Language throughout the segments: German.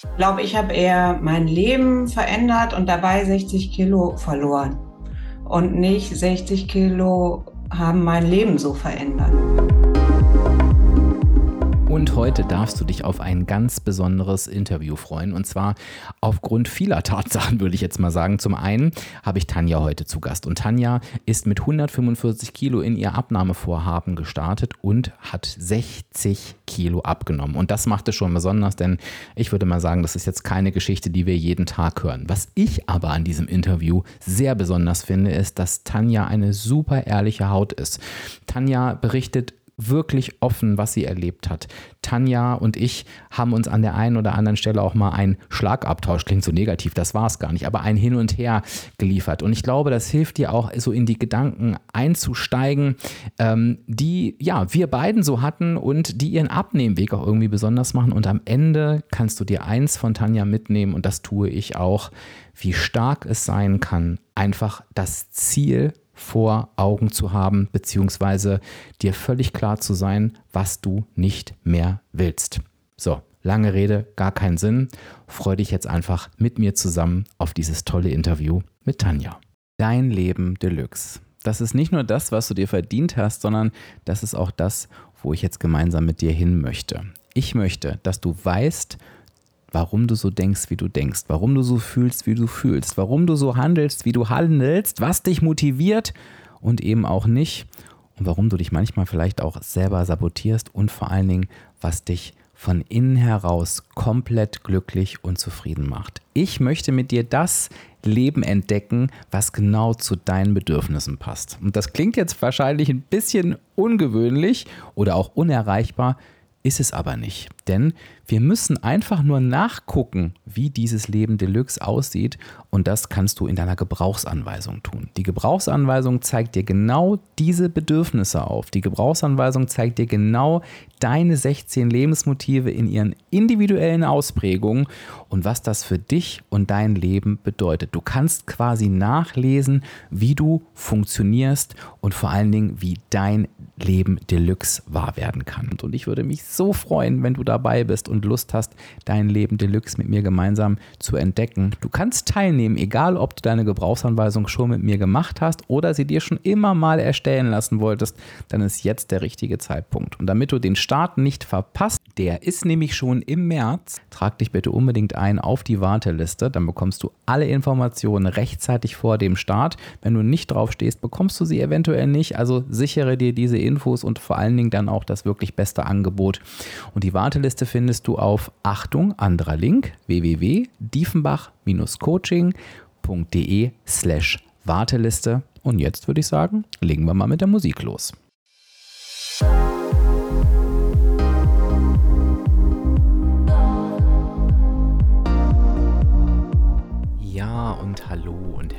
Ich glaube, ich habe eher mein Leben verändert und dabei 60 Kilo verloren. Und nicht 60 Kilo haben mein Leben so verändert. Und heute darfst du dich auf ein ganz besonderes Interview freuen. Und zwar aufgrund vieler Tatsachen, würde ich jetzt mal sagen. Zum einen habe ich Tanja heute zu Gast. Und Tanja ist mit 145 Kilo in ihr Abnahmevorhaben gestartet und hat 60 Kilo abgenommen. Und das macht es schon besonders, denn ich würde mal sagen, das ist jetzt keine Geschichte, die wir jeden Tag hören. Was ich aber an diesem Interview sehr besonders finde, ist, dass Tanja eine super ehrliche Haut ist. Tanja berichtet wirklich offen, was sie erlebt hat. Tanja und ich haben uns an der einen oder anderen Stelle auch mal einen Schlagabtausch, klingt so negativ, das war es gar nicht, aber ein Hin und Her geliefert. Und ich glaube, das hilft dir auch so in die Gedanken einzusteigen, ähm, die ja wir beiden so hatten und die ihren Abnehmweg auch irgendwie besonders machen. Und am Ende kannst du dir eins von Tanja mitnehmen und das tue ich auch, wie stark es sein kann, einfach das Ziel vor Augen zu haben, beziehungsweise dir völlig klar zu sein, was du nicht mehr willst. So, lange Rede, gar keinen Sinn. Freue dich jetzt einfach mit mir zusammen auf dieses tolle Interview mit Tanja. Dein Leben Deluxe. Das ist nicht nur das, was du dir verdient hast, sondern das ist auch das, wo ich jetzt gemeinsam mit dir hin möchte. Ich möchte, dass du weißt, warum du so denkst, wie du denkst, warum du so fühlst, wie du fühlst, warum du so handelst, wie du handelst, was dich motiviert und eben auch nicht und warum du dich manchmal vielleicht auch selber sabotierst und vor allen Dingen, was dich von innen heraus komplett glücklich und zufrieden macht. Ich möchte mit dir das Leben entdecken, was genau zu deinen Bedürfnissen passt. Und das klingt jetzt wahrscheinlich ein bisschen ungewöhnlich oder auch unerreichbar, ist es aber nicht. Denn wir müssen einfach nur nachgucken, wie dieses Leben Deluxe aussieht und das kannst du in deiner Gebrauchsanweisung tun. Die Gebrauchsanweisung zeigt dir genau diese Bedürfnisse auf. Die Gebrauchsanweisung zeigt dir genau deine 16 Lebensmotive in ihren individuellen Ausprägungen und was das für dich und dein Leben bedeutet. Du kannst quasi nachlesen, wie du funktionierst und vor allen Dingen, wie dein Leben Deluxe wahr werden kann. Und ich würde mich so freuen, wenn du dabei bist und Lust hast, dein Leben Deluxe mit mir gemeinsam zu entdecken. Du kannst teilnehmen, egal ob du deine Gebrauchsanweisung schon mit mir gemacht hast oder sie dir schon immer mal erstellen lassen wolltest, dann ist jetzt der richtige Zeitpunkt. Und damit du den Start nicht verpasst, der ist nämlich schon im März, trag dich bitte unbedingt ein auf die Warteliste, dann bekommst du alle Informationen rechtzeitig vor dem Start. Wenn du nicht drauf stehst, bekommst du sie eventuell nicht, also sichere dir diese Infos und vor allen Dingen dann auch das wirklich beste Angebot. Und die Warteliste findest du auf Achtung, anderer Link, www.diefenbach-coaching.de slash Warteliste. Und jetzt würde ich sagen, legen wir mal mit der Musik los.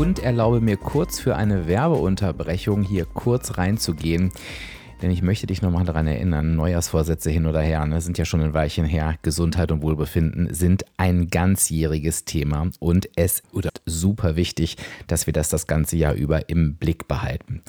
Und erlaube mir kurz für eine Werbeunterbrechung hier kurz reinzugehen. Denn ich möchte dich nochmal daran erinnern, Neujahrsvorsätze hin oder her, ne, sind ja schon ein Weilchen her. Gesundheit und Wohlbefinden sind ein ganzjähriges Thema und es ist super wichtig, dass wir das das ganze Jahr über im Blick behalten.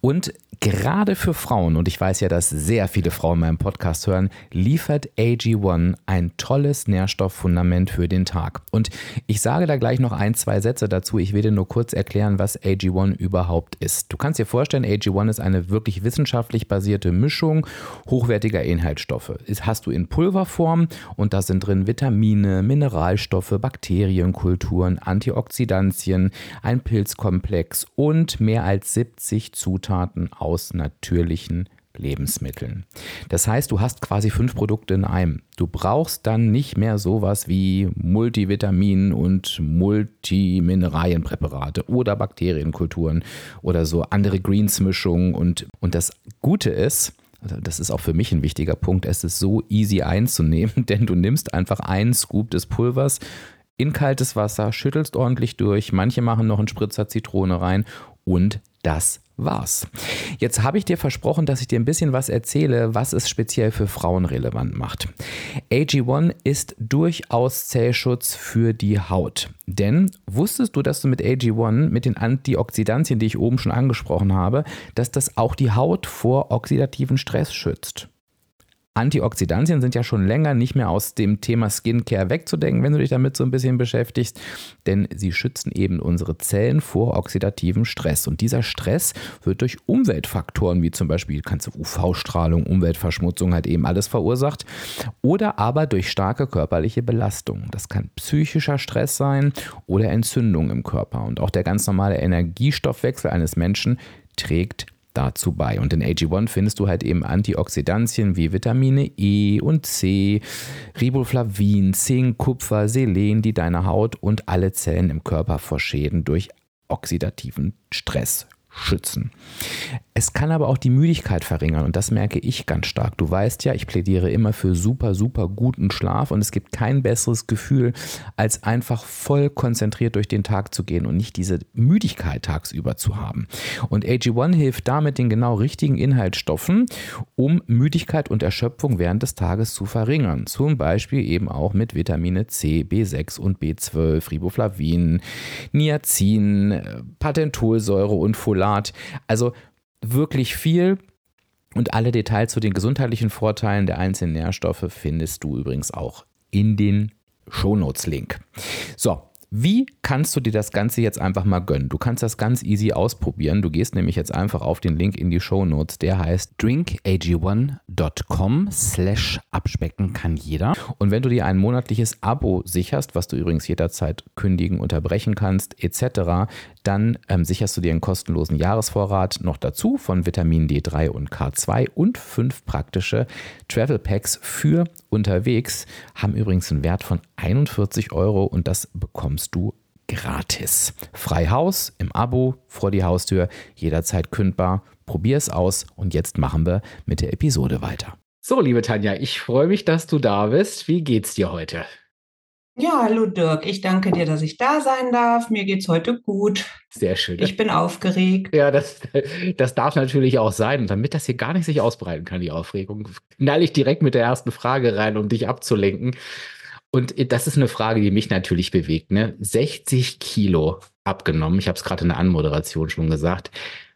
Und gerade für Frauen, und ich weiß ja, dass sehr viele Frauen meinen Podcast hören, liefert AG1 ein tolles Nährstofffundament für den Tag. Und ich sage da gleich noch ein, zwei Sätze dazu. Ich will dir nur kurz erklären, was AG1 überhaupt ist. Du kannst dir vorstellen, AG1 ist eine wirklich wissenschaftlich basierte basierte Mischung hochwertiger Inhaltsstoffe. Das hast du in Pulverform und da sind drin Vitamine, Mineralstoffe, Bakterienkulturen, Antioxidantien, ein Pilzkomplex und mehr als 70 Zutaten aus natürlichen Lebensmitteln. Das heißt, du hast quasi fünf Produkte in einem. Du brauchst dann nicht mehr sowas wie Multivitamin und Multimineralienpräparate oder Bakterienkulturen oder so andere Greens-Mischungen und, und das Gute ist, also das ist auch für mich ein wichtiger Punkt. Es ist so easy einzunehmen, denn du nimmst einfach einen Scoop des Pulvers, in kaltes Wasser, schüttelst ordentlich durch. Manche machen noch einen Spritzer Zitrone rein und das war's. Jetzt habe ich dir versprochen, dass ich dir ein bisschen was erzähle, was es speziell für Frauen relevant macht. AG1 ist durchaus Zellschutz für die Haut. Denn wusstest du, dass du mit AG1, mit den Antioxidantien, die ich oben schon angesprochen habe, dass das auch die Haut vor oxidativen Stress schützt? Antioxidantien sind ja schon länger nicht mehr aus dem Thema Skincare wegzudenken, wenn du dich damit so ein bisschen beschäftigst, denn sie schützen eben unsere Zellen vor oxidativem Stress. Und dieser Stress wird durch Umweltfaktoren wie zum Beispiel kannst UV-Strahlung, Umweltverschmutzung halt eben alles verursacht oder aber durch starke körperliche Belastung. Das kann psychischer Stress sein oder Entzündung im Körper. Und auch der ganz normale Energiestoffwechsel eines Menschen trägt dazu bei. Und in AG1 findest du halt eben Antioxidantien wie Vitamine E und C, Riboflavin, Zink, Kupfer, Selen, die deine Haut und alle Zellen im Körper vor Schäden durch oxidativen Stress schützen. Es kann aber auch die Müdigkeit verringern und das merke ich ganz stark. Du weißt ja, ich plädiere immer für super, super guten Schlaf und es gibt kein besseres Gefühl, als einfach voll konzentriert durch den Tag zu gehen und nicht diese Müdigkeit tagsüber zu haben. Und AG1 hilft damit den genau richtigen Inhaltsstoffen, um Müdigkeit und Erschöpfung während des Tages zu verringern. Zum Beispiel eben auch mit Vitamine C, B6 und B12, Riboflavin, Niacin, Patentolsäure und Folat. Also wirklich viel. Und alle Details zu den gesundheitlichen Vorteilen der einzelnen Nährstoffe findest du übrigens auch in den Shownotes-Link. So, wie kannst du dir das Ganze jetzt einfach mal gönnen? Du kannst das ganz easy ausprobieren. Du gehst nämlich jetzt einfach auf den Link in die Show Notes. Der heißt drinkag1.com slash abspecken kann jeder. Und wenn du dir ein monatliches Abo sicherst, was du übrigens jederzeit kündigen, unterbrechen kannst, etc., dann ähm, sicherst du dir einen kostenlosen Jahresvorrat noch dazu von Vitamin D3 und K2 und fünf praktische Travel Packs für unterwegs. Haben übrigens einen Wert von 41 Euro und das bekommst du gratis. Freihaus im Abo vor die Haustür, jederzeit kündbar. Probier es aus und jetzt machen wir mit der Episode weiter. So, liebe Tanja, ich freue mich, dass du da bist. Wie geht's dir heute? Ja, hallo Dirk. Ich danke dir, dass ich da sein darf. Mir geht's heute gut. Sehr schön. Ich bin aufgeregt. Ja, das, das darf natürlich auch sein. Und damit das hier gar nicht sich ausbreiten kann, die Aufregung, knall ich direkt mit der ersten Frage rein, um dich abzulenken. Und das ist eine Frage, die mich natürlich bewegt. Ne? 60 Kilo abgenommen. Ich habe es gerade in der Anmoderation schon gesagt.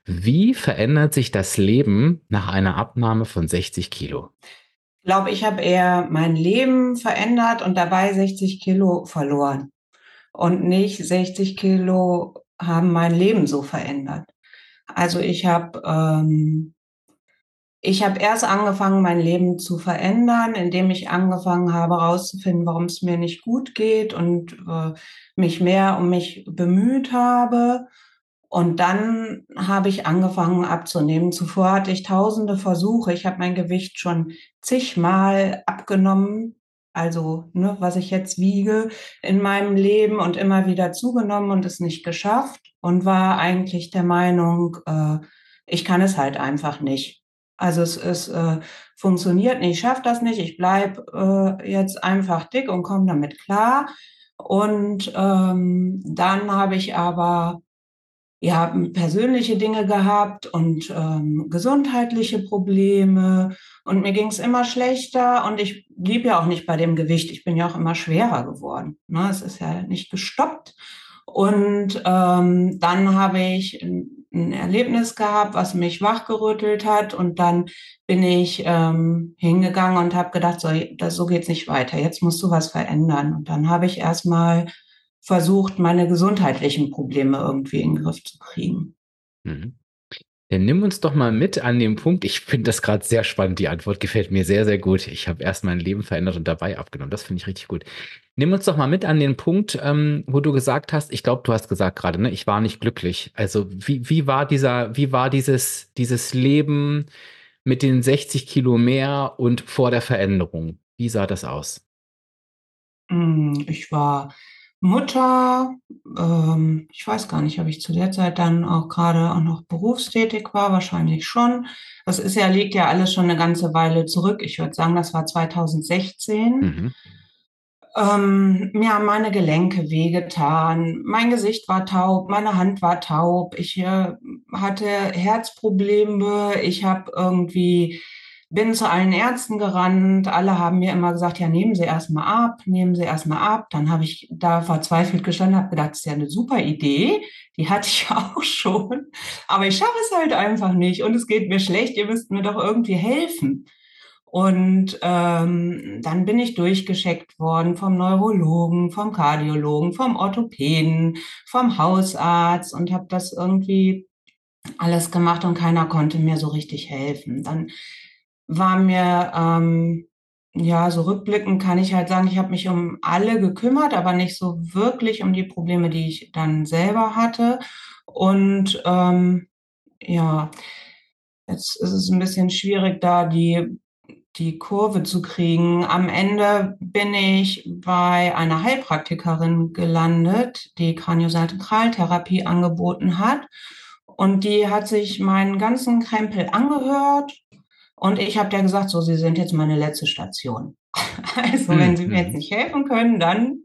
Wie verändert sich das Leben nach einer Abnahme von 60 Kilo? Ich glaube, ich habe eher mein Leben verändert und dabei 60 Kilo verloren. Und nicht 60 Kilo haben mein Leben so verändert. Also ich habe ähm, ich habe erst angefangen, mein Leben zu verändern, indem ich angefangen habe, herauszufinden, warum es mir nicht gut geht und äh, mich mehr um mich bemüht habe und dann habe ich angefangen abzunehmen. Zuvor hatte ich tausende Versuche. Ich habe mein Gewicht schon zigmal abgenommen. Also, ne, was ich jetzt wiege in meinem Leben und immer wieder zugenommen und es nicht geschafft und war eigentlich der Meinung, äh, ich kann es halt einfach nicht. Also es, es äh, funktioniert nicht, ich schaffe das nicht, ich bleibe äh, jetzt einfach dick und komme damit klar. Und ähm, dann habe ich aber ja, persönliche Dinge gehabt und ähm, gesundheitliche Probleme und mir ging es immer schlechter und ich blieb ja auch nicht bei dem Gewicht. Ich bin ja auch immer schwerer geworden. Ne? Es ist ja nicht gestoppt. Und ähm, dann habe ich ein, Erlebnis gehabt, was mich wachgerüttelt hat und dann bin ich ähm, hingegangen und habe gedacht, so, das, so geht's nicht weiter. Jetzt musst du was verändern. Und dann habe ich erstmal versucht, meine gesundheitlichen Probleme irgendwie in den Griff zu kriegen. Mhm. Dann nimm uns doch mal mit an dem Punkt. Ich finde das gerade sehr spannend. Die Antwort gefällt mir sehr, sehr gut. Ich habe erst mein Leben verändert und dabei abgenommen. Das finde ich richtig gut. Nimm uns doch mal mit an den Punkt, ähm, wo du gesagt hast, ich glaube, du hast gesagt gerade, ne, ich war nicht glücklich. Also wie, wie war dieser, wie war dieses, dieses Leben mit den 60 Kilo mehr und vor der Veränderung? Wie sah das aus? Hm, ich war Mutter, ähm, ich weiß gar nicht, ob ich zu der Zeit dann auch gerade auch noch berufstätig war, wahrscheinlich schon. Das ist ja, liegt ja alles schon eine ganze Weile zurück. Ich würde sagen, das war 2016. Mhm. Ähm, mir haben meine Gelenke wehgetan, mein Gesicht war taub, meine Hand war taub, ich äh, hatte Herzprobleme, ich habe irgendwie bin zu allen Ärzten gerannt. Alle haben mir immer gesagt, ja, nehmen Sie erstmal ab, nehmen Sie erstmal ab. Dann habe ich da verzweifelt gestanden, habe gedacht, das ist ja eine super Idee. Die hatte ich auch schon. Aber ich schaffe es halt einfach nicht und es geht mir schlecht. Ihr müsst mir doch irgendwie helfen. Und ähm, dann bin ich durchgescheckt worden vom Neurologen, vom Kardiologen, vom Orthopäden, vom Hausarzt und habe das irgendwie alles gemacht und keiner konnte mir so richtig helfen. Dann war mir, ähm, ja, so rückblickend kann ich halt sagen, ich habe mich um alle gekümmert, aber nicht so wirklich um die Probleme, die ich dann selber hatte. Und ähm, ja, jetzt ist es ein bisschen schwierig, da die, die Kurve zu kriegen. Am Ende bin ich bei einer Heilpraktikerin gelandet, die Kraniosakraltherapie angeboten hat. Und die hat sich meinen ganzen Krempel angehört und ich habe der gesagt, so, Sie sind jetzt meine letzte Station. Also, wenn Sie mir jetzt mhm. nicht helfen können, dann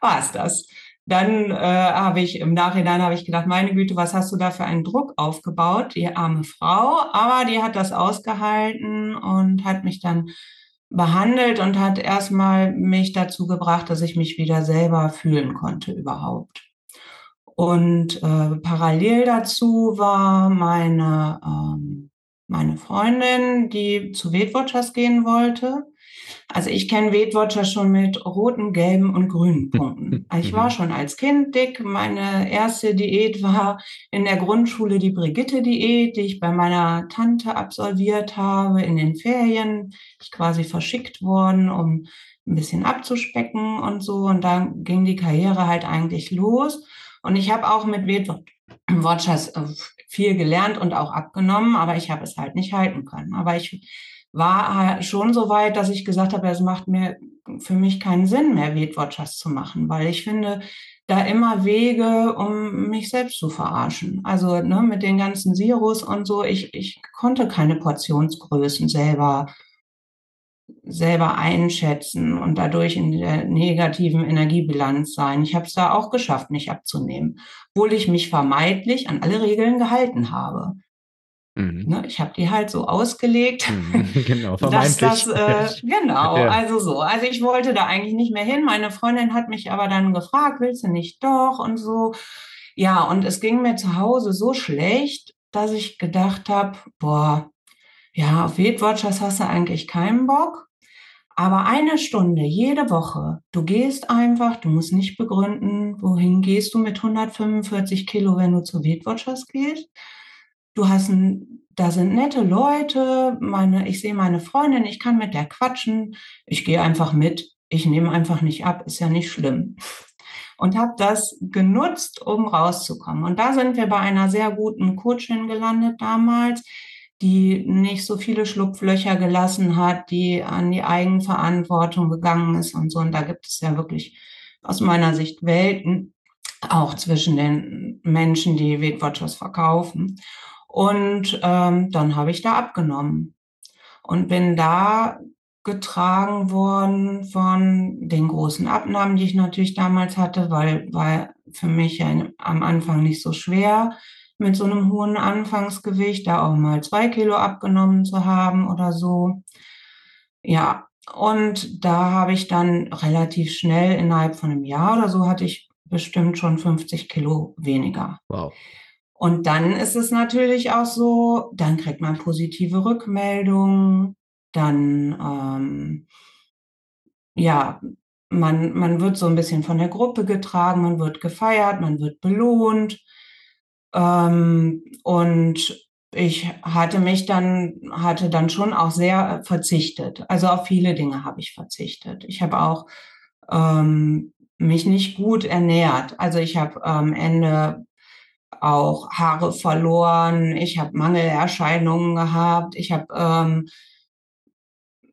war es das. Dann äh, habe ich im Nachhinein habe ich gedacht, meine Güte, was hast du da für einen Druck aufgebaut, die arme Frau. Aber die hat das ausgehalten und hat mich dann behandelt und hat erstmal mich dazu gebracht, dass ich mich wieder selber fühlen konnte überhaupt. Und äh, parallel dazu war meine ähm, meine Freundin, die zu Weight Watchers gehen wollte. Also ich kenne Weight Watchers schon mit roten, gelben und grünen Punkten. Ich war schon als Kind dick. Meine erste Diät war in der Grundschule die Brigitte-Diät, die ich bei meiner Tante absolviert habe in den Ferien. Ich quasi verschickt worden, um ein bisschen abzuspecken und so. Und da ging die Karriere halt eigentlich los. Und ich habe auch mit Weight Watchers äh, viel gelernt und auch abgenommen, aber ich habe es halt nicht halten können. Aber ich war schon so weit, dass ich gesagt habe, es macht mir für mich keinen Sinn mehr, Weight Watchers zu machen, weil ich finde da immer Wege, um mich selbst zu verarschen. Also ne, mit den ganzen Sirus und so, ich, ich konnte keine Portionsgrößen selber selber einschätzen und dadurch in der negativen Energiebilanz sein. Ich habe es da auch geschafft, mich abzunehmen, obwohl ich mich vermeidlich an alle Regeln gehalten habe. Mhm. Ne, ich habe die halt so ausgelegt, mhm, genau, dass das äh, genau, ja. also so. Also ich wollte da eigentlich nicht mehr hin. Meine Freundin hat mich aber dann gefragt, willst du nicht doch und so. Ja, und es ging mir zu Hause so schlecht, dass ich gedacht habe, boah, ja, auf Weight Watchers hast du eigentlich keinen Bock. Aber eine Stunde jede Woche, du gehst einfach, du musst nicht begründen, wohin gehst du mit 145 Kilo, wenn du zu Weight Watchers gehst. Du hast ein, da sind nette Leute, meine, ich sehe meine Freundin, ich kann mit der quatschen, ich gehe einfach mit, ich nehme einfach nicht ab, ist ja nicht schlimm. Und habe das genutzt, um rauszukommen. Und da sind wir bei einer sehr guten Coachin gelandet damals, die nicht so viele Schlupflöcher gelassen hat, die an die Eigenverantwortung gegangen ist und so. Und da gibt es ja wirklich aus meiner Sicht Welten, auch zwischen den Menschen, die Weight Watchers verkaufen. Und ähm, dann habe ich da abgenommen und bin da getragen worden von den großen Abnahmen, die ich natürlich damals hatte, weil war für mich ja am Anfang nicht so schwer mit so einem hohen Anfangsgewicht, da auch mal zwei Kilo abgenommen zu haben oder so. Ja, und da habe ich dann relativ schnell, innerhalb von einem Jahr oder so, hatte ich bestimmt schon 50 Kilo weniger. Wow. Und dann ist es natürlich auch so, dann kriegt man positive Rückmeldungen, dann, ähm, ja, man, man wird so ein bisschen von der Gruppe getragen, man wird gefeiert, man wird belohnt. Ähm, und ich hatte mich dann, hatte dann schon auch sehr verzichtet. Also auf viele Dinge habe ich verzichtet. Ich habe auch ähm, mich nicht gut ernährt. Also ich habe am Ende auch Haare verloren. Ich habe Mangelerscheinungen gehabt. Ich habe ähm,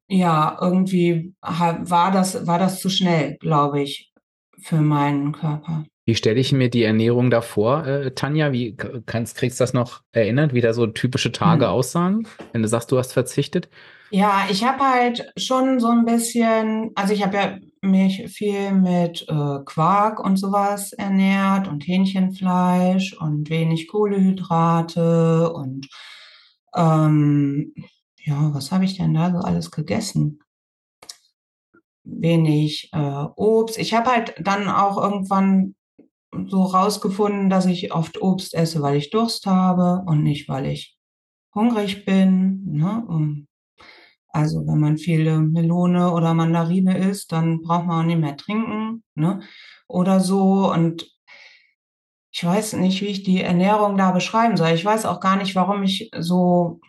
ja irgendwie war das war das zu schnell, glaube ich, für meinen Körper. Wie stelle ich mir die Ernährung da vor, äh, Tanja? Wie kannst, kriegst du das noch erinnert, wie da so typische Tage hm. aussahen, wenn du sagst, du hast verzichtet? Ja, ich habe halt schon so ein bisschen, also ich habe ja mich viel mit äh, Quark und sowas ernährt und Hähnchenfleisch und wenig Kohlehydrate und ähm, ja, was habe ich denn da so alles gegessen? Wenig äh, Obst. Ich habe halt dann auch irgendwann so rausgefunden, dass ich oft Obst esse, weil ich Durst habe und nicht, weil ich hungrig bin. Ne? Also wenn man viele Melone oder Mandarine isst, dann braucht man auch nicht mehr trinken ne? oder so. Und ich weiß nicht, wie ich die Ernährung da beschreiben soll. Ich weiß auch gar nicht, warum ich so,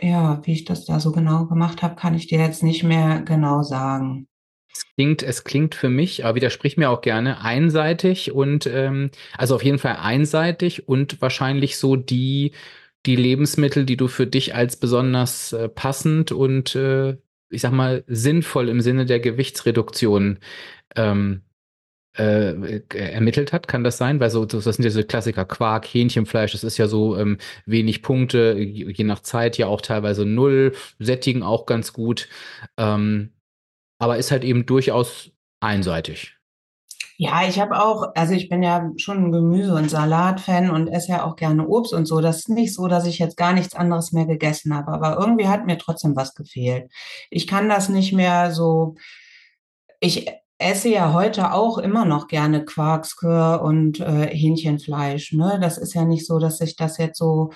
ja, wie ich das da so genau gemacht habe, kann ich dir jetzt nicht mehr genau sagen. Es klingt, es klingt für mich, aber widersprich mir auch gerne, einseitig und ähm, also auf jeden Fall einseitig und wahrscheinlich so die, die Lebensmittel, die du für dich als besonders äh, passend und äh, ich sag mal sinnvoll im Sinne der Gewichtsreduktion ähm, äh, ermittelt hat, kann das sein? Weil so, das sind ja so Klassiker, Quark, Hähnchenfleisch, das ist ja so ähm, wenig Punkte, je nach Zeit ja auch teilweise null, sättigen auch ganz gut. Ähm, aber ist halt eben durchaus einseitig. Ja, ich habe auch, also ich bin ja schon ein Gemüse- und Salat-Fan und esse ja auch gerne Obst und so. Das ist nicht so, dass ich jetzt gar nichts anderes mehr gegessen habe, aber irgendwie hat mir trotzdem was gefehlt. Ich kann das nicht mehr so. Ich esse ja heute auch immer noch gerne Quarkskör und äh, Hähnchenfleisch. Ne? Das ist ja nicht so, dass sich das jetzt so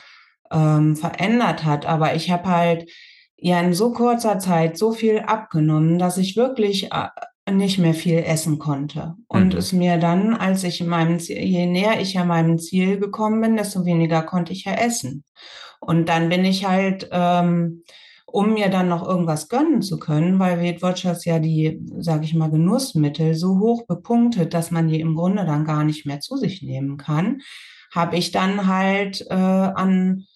ähm, verändert hat, aber ich habe halt ja in so kurzer Zeit so viel abgenommen, dass ich wirklich äh, nicht mehr viel essen konnte. Und mhm. es mir dann, als ich in meinem Ziel, je näher ich an meinem Ziel gekommen bin, desto weniger konnte ich ja essen. Und dann bin ich halt, ähm, um mir dann noch irgendwas gönnen zu können, weil Weight Watchers ja die, sage ich mal, Genussmittel so hoch bepunktet, dass man die im Grunde dann gar nicht mehr zu sich nehmen kann, habe ich dann halt äh, an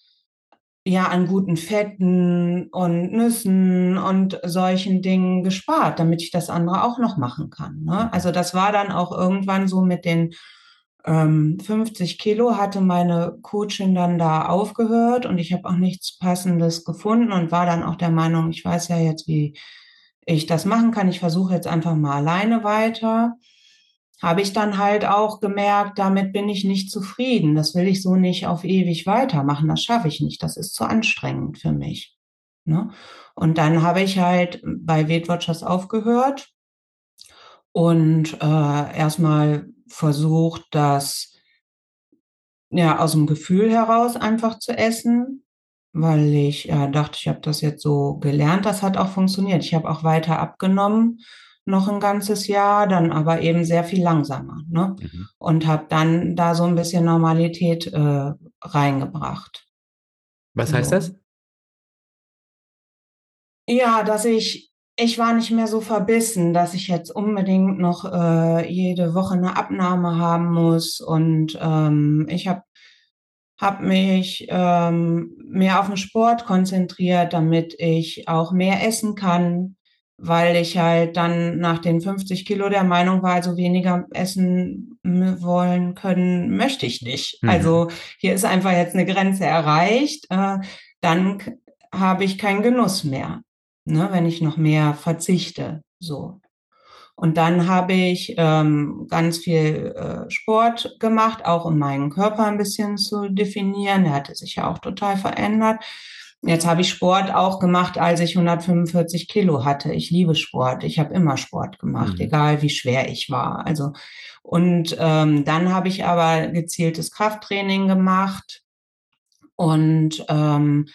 ja an guten Fetten und Nüssen und solchen Dingen gespart, damit ich das andere auch noch machen kann. Ne? Also das war dann auch irgendwann so mit den ähm, 50 Kilo hatte meine Coachin dann da aufgehört und ich habe auch nichts Passendes gefunden und war dann auch der Meinung, ich weiß ja jetzt, wie ich das machen kann. Ich versuche jetzt einfach mal alleine weiter habe ich dann halt auch gemerkt, damit bin ich nicht zufrieden. Das will ich so nicht auf ewig weitermachen. Das schaffe ich nicht. Das ist zu anstrengend für mich. Ne? Und dann habe ich halt bei Weight aufgehört und äh, erstmal versucht, das ja aus dem Gefühl heraus einfach zu essen, weil ich ja, dachte, ich habe das jetzt so gelernt. Das hat auch funktioniert. Ich habe auch weiter abgenommen noch ein ganzes Jahr, dann aber eben sehr viel langsamer. Ne? Mhm. Und habe dann da so ein bisschen Normalität äh, reingebracht. Was so. heißt das? Ja, dass ich, ich war nicht mehr so verbissen, dass ich jetzt unbedingt noch äh, jede Woche eine Abnahme haben muss. Und ähm, ich habe hab mich ähm, mehr auf den Sport konzentriert, damit ich auch mehr essen kann weil ich halt dann nach den 50 Kilo der Meinung war, also weniger essen wollen können, möchte ich nicht. Mhm. Also hier ist einfach jetzt eine Grenze erreicht, äh, dann habe ich keinen Genuss mehr, ne, wenn ich noch mehr verzichte. So. Und dann habe ich ähm, ganz viel äh, Sport gemacht, auch um meinen Körper ein bisschen zu definieren. Der hatte sich ja auch total verändert. Jetzt habe ich Sport auch gemacht, als ich 145 Kilo hatte. Ich liebe Sport. Ich habe immer Sport gemacht, mhm. egal wie schwer ich war. Also und ähm, dann habe ich aber gezieltes Krafttraining gemacht und ähm,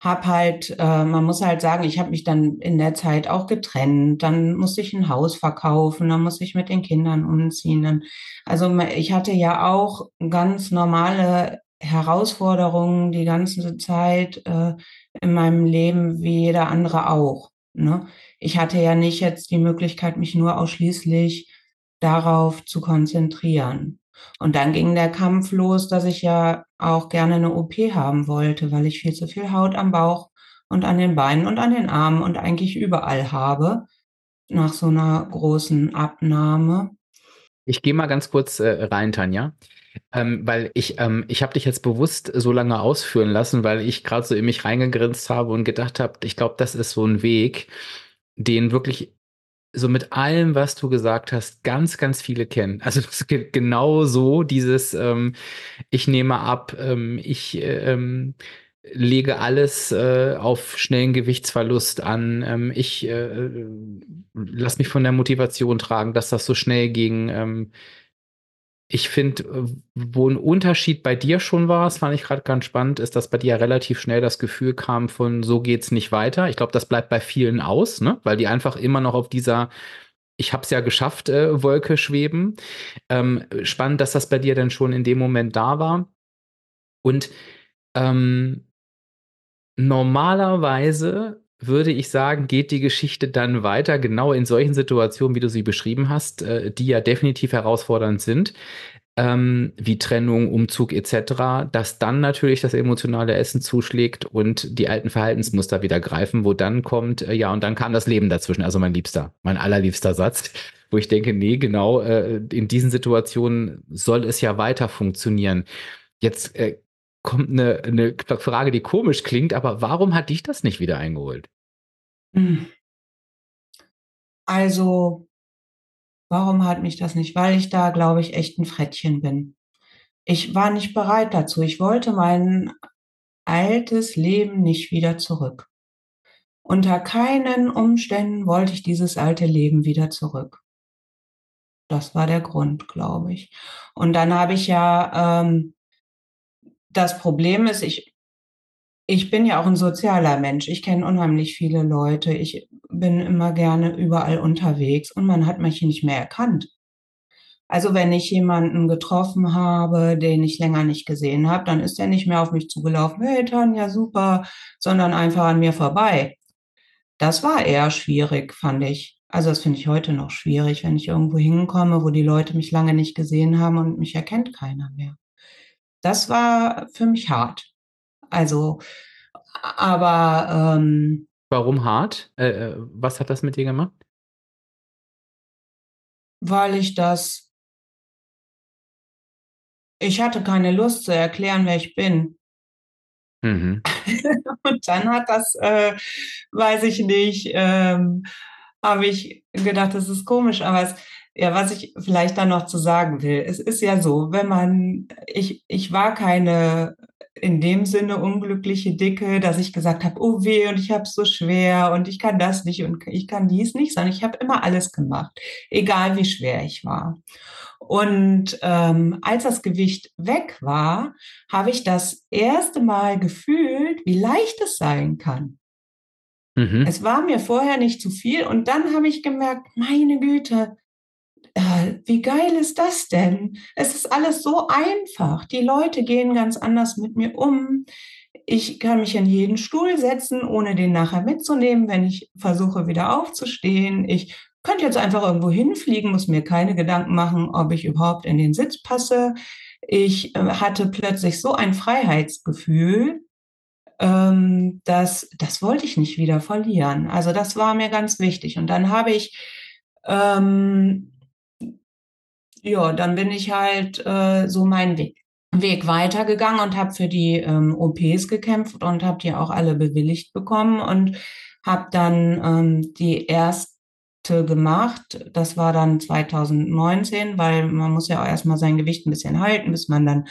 habe halt, äh, man muss halt sagen, ich habe mich dann in der Zeit auch getrennt. Dann musste ich ein Haus verkaufen, dann musste ich mit den Kindern umziehen. Dann, also ich hatte ja auch ganz normale Herausforderungen die ganze Zeit äh, in meinem Leben wie jeder andere auch. Ne? Ich hatte ja nicht jetzt die Möglichkeit, mich nur ausschließlich darauf zu konzentrieren. Und dann ging der Kampf los, dass ich ja auch gerne eine OP haben wollte, weil ich viel zu viel Haut am Bauch und an den Beinen und an den Armen und eigentlich überall habe nach so einer großen Abnahme. Ich gehe mal ganz kurz äh, rein, Tanja. Ähm, weil ich, ähm, ich habe dich jetzt bewusst so lange ausführen lassen, weil ich gerade so in mich reingegrinst habe und gedacht habe, ich glaube, das ist so ein Weg, den wirklich so mit allem, was du gesagt hast, ganz, ganz viele kennen. Also genau so dieses, ähm, ich nehme ab, ähm, ich ähm, lege alles äh, auf schnellen Gewichtsverlust an. Ähm, ich äh, lass mich von der Motivation tragen, dass das so schnell ging. Ich finde, äh, wo ein Unterschied bei dir schon war, das fand ich gerade ganz spannend, ist, dass bei dir relativ schnell das Gefühl kam von, so geht's nicht weiter. Ich glaube, das bleibt bei vielen aus, ne? weil die einfach immer noch auf dieser ich habe es ja geschafft, äh, Wolke schweben. Ähm, spannend, dass das bei dir dann schon in dem Moment da war. Und ähm, normalerweise würde ich sagen, geht die Geschichte dann weiter, genau in solchen Situationen, wie du sie beschrieben hast, äh, die ja definitiv herausfordernd sind, ähm, wie Trennung, Umzug etc., dass dann natürlich das emotionale Essen zuschlägt und die alten Verhaltensmuster wieder greifen, wo dann kommt, äh, ja, und dann kam das Leben dazwischen, also mein liebster, mein allerliebster Satz, wo ich denke, nee, genau, äh, in diesen Situationen soll es ja weiter funktionieren. Jetzt kommt eine, eine Frage, die komisch klingt, aber warum hat dich das nicht wieder eingeholt? Hm. Also, warum hat mich das nicht? Weil ich da, glaube ich, echt ein Frettchen bin. Ich war nicht bereit dazu. Ich wollte mein altes Leben nicht wieder zurück. Unter keinen Umständen wollte ich dieses alte Leben wieder zurück. Das war der Grund, glaube ich. Und dann habe ich ja ähm, das Problem ist, ich, ich bin ja auch ein sozialer Mensch. Ich kenne unheimlich viele Leute. Ich bin immer gerne überall unterwegs und man hat mich nicht mehr erkannt. Also wenn ich jemanden getroffen habe, den ich länger nicht gesehen habe, dann ist er nicht mehr auf mich zugelaufen, hey Tanja, super, sondern einfach an mir vorbei. Das war eher schwierig, fand ich. Also das finde ich heute noch schwierig, wenn ich irgendwo hinkomme, wo die Leute mich lange nicht gesehen haben und mich erkennt keiner mehr. Das war für mich hart. Also, aber. Ähm, Warum hart? Äh, äh, was hat das mit dir gemacht? Weil ich das. Ich hatte keine Lust zu erklären, wer ich bin. Mhm. Und dann hat das, äh, weiß ich nicht, ähm, habe ich gedacht, das ist komisch, aber es, ja, was ich vielleicht dann noch zu sagen will, es ist ja so, wenn man, ich, ich war keine in dem Sinne unglückliche Dicke, dass ich gesagt habe, oh weh, und ich habe es so schwer und ich kann das nicht und ich kann dies nicht, sondern ich habe immer alles gemacht, egal wie schwer ich war. Und ähm, als das Gewicht weg war, habe ich das erste Mal gefühlt, wie leicht es sein kann. Mhm. Es war mir vorher nicht zu viel und dann habe ich gemerkt, meine Güte, wie geil ist das denn? Es ist alles so einfach. Die Leute gehen ganz anders mit mir um. Ich kann mich in jeden Stuhl setzen, ohne den nachher mitzunehmen, wenn ich versuche, wieder aufzustehen. Ich könnte jetzt einfach irgendwo hinfliegen, muss mir keine Gedanken machen, ob ich überhaupt in den Sitz passe. Ich äh, hatte plötzlich so ein Freiheitsgefühl, ähm, dass das wollte ich nicht wieder verlieren. Also das war mir ganz wichtig. Und dann habe ich ähm, ja, dann bin ich halt äh, so meinen Weg, Weg weitergegangen und habe für die ähm, OPs gekämpft und habe die auch alle bewilligt bekommen und habe dann ähm, die erste gemacht. Das war dann 2019, weil man muss ja auch erstmal sein Gewicht ein bisschen halten, bis man dann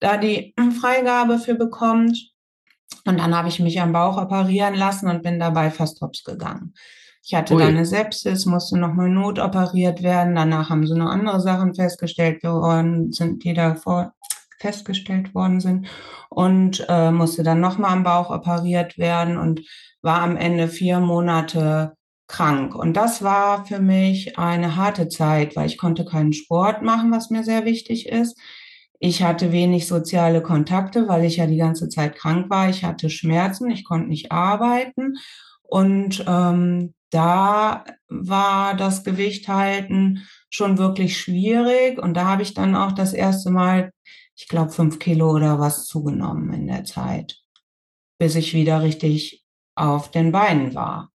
da die Freigabe für bekommt. Und dann habe ich mich am Bauch operieren lassen und bin dabei fast hops gegangen. Ich hatte Ui. dann eine Sepsis, musste nochmal notoperiert werden. Danach haben sie noch andere Sachen festgestellt worden, sind, die davor festgestellt worden sind und äh, musste dann nochmal am Bauch operiert werden und war am Ende vier Monate krank. Und das war für mich eine harte Zeit, weil ich konnte keinen Sport machen, was mir sehr wichtig ist. Ich hatte wenig soziale Kontakte, weil ich ja die ganze Zeit krank war. Ich hatte Schmerzen, ich konnte nicht arbeiten. Und ähm, da war das Gewicht halten schon wirklich schwierig. Und da habe ich dann auch das erste Mal, ich glaube, fünf Kilo oder was zugenommen in der Zeit, bis ich wieder richtig auf den Beinen war.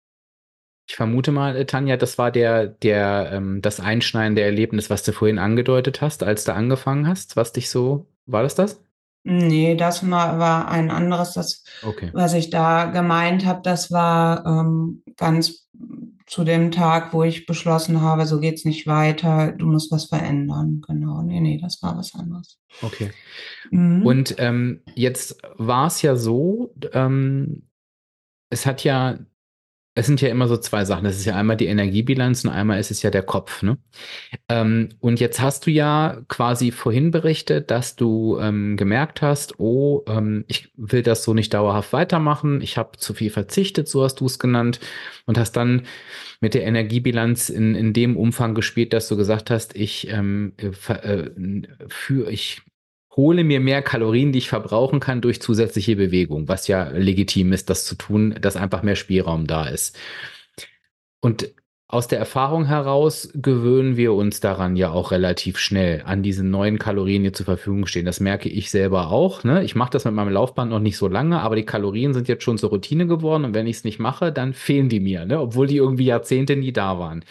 Ich vermute mal, Tanja, das war der, der, ähm, das einschneidende Erlebnis, was du vorhin angedeutet hast, als du angefangen hast, was dich so, war das das? Nee, das war ein anderes. Das, okay. was ich da gemeint habe, das war ähm, ganz zu dem Tag, wo ich beschlossen habe, so geht's nicht weiter, du musst was verändern. Genau, nee, nee, das war was anderes. Okay. Mhm. Und ähm, jetzt war es ja so, ähm, es hat ja es sind ja immer so zwei Sachen. Das ist ja einmal die Energiebilanz und einmal ist es ja der Kopf. Ne? Ähm, und jetzt hast du ja quasi vorhin berichtet, dass du ähm, gemerkt hast, oh, ähm, ich will das so nicht dauerhaft weitermachen. Ich habe zu viel verzichtet, so hast du es genannt. Und hast dann mit der Energiebilanz in, in dem Umfang gespielt, dass du gesagt hast, ich, ähm, äh, äh für, ich hole mir mehr Kalorien, die ich verbrauchen kann durch zusätzliche Bewegung, was ja legitim ist, das zu tun, dass einfach mehr Spielraum da ist. Und aus der Erfahrung heraus gewöhnen wir uns daran ja auch relativ schnell an diese neuen Kalorien, die zur Verfügung stehen. Das merke ich selber auch. Ne? Ich mache das mit meinem Laufband noch nicht so lange, aber die Kalorien sind jetzt schon zur Routine geworden und wenn ich es nicht mache, dann fehlen die mir, ne? obwohl die irgendwie Jahrzehnte nie da waren.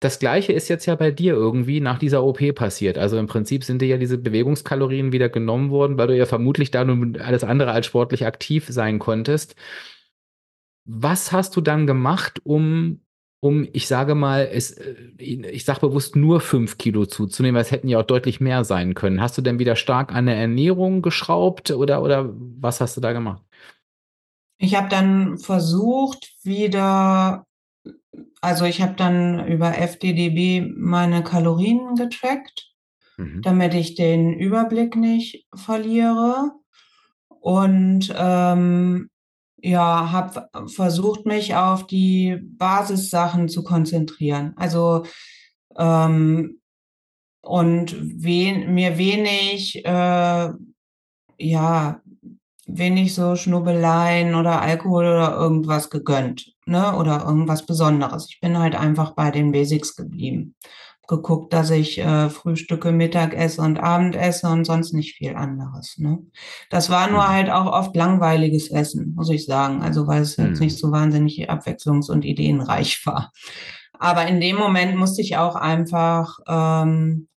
Das gleiche ist jetzt ja bei dir irgendwie nach dieser OP passiert. Also im Prinzip sind dir ja diese Bewegungskalorien wieder genommen worden, weil du ja vermutlich da nun alles andere als sportlich aktiv sein konntest. Was hast du dann gemacht, um, um ich sage mal, es, äh, ich sage bewusst nur fünf Kilo zuzunehmen, weil es hätten ja auch deutlich mehr sein können. Hast du denn wieder stark an der Ernährung geschraubt oder, oder was hast du da gemacht? Ich habe dann versucht, wieder also ich habe dann über FDDB meine Kalorien getrackt, mhm. damit ich den Überblick nicht verliere. Und ähm, ja, habe versucht, mich auf die Basissachen zu konzentrieren. Also ähm, und wen, mir wenig, äh, ja, wenig so Schnubbeleien oder Alkohol oder irgendwas gegönnt, ne? Oder irgendwas Besonderes. Ich bin halt einfach bei den Basics geblieben. Geguckt, dass ich äh, Frühstücke, Mittag esse und Abend esse und sonst nicht viel anderes. Ne? Das war nur mhm. halt auch oft langweiliges Essen, muss ich sagen. Also weil es jetzt nicht mhm. so wahnsinnig abwechslungs- und ideenreich war. Aber in dem Moment musste ich auch einfach ähm,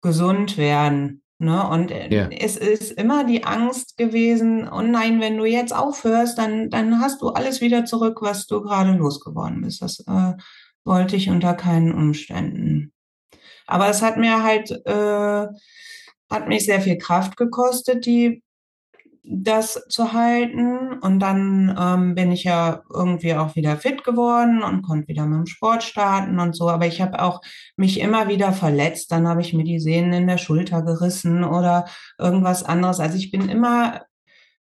gesund werden Ne? Und äh, ja. es ist immer die Angst gewesen, oh nein, wenn du jetzt aufhörst, dann, dann hast du alles wieder zurück, was du gerade losgeworden bist. Das äh, wollte ich unter keinen Umständen. Aber es hat mir halt, äh, hat mich sehr viel Kraft gekostet, die das zu halten. Und dann ähm, bin ich ja irgendwie auch wieder fit geworden und konnte wieder mit dem Sport starten und so. Aber ich habe auch mich immer wieder verletzt. Dann habe ich mir die Sehnen in der Schulter gerissen oder irgendwas anderes. Also ich bin immer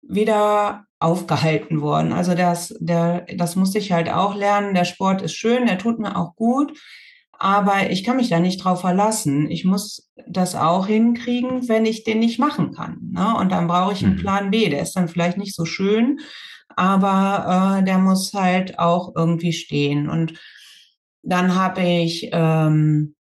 wieder aufgehalten worden. Also das, der, das musste ich halt auch lernen. Der Sport ist schön, der tut mir auch gut aber ich kann mich da nicht drauf verlassen. Ich muss das auch hinkriegen, wenn ich den nicht machen kann. Ne? Und dann brauche ich einen mhm. Plan B. Der ist dann vielleicht nicht so schön, aber äh, der muss halt auch irgendwie stehen. Und dann habe ich, ähm,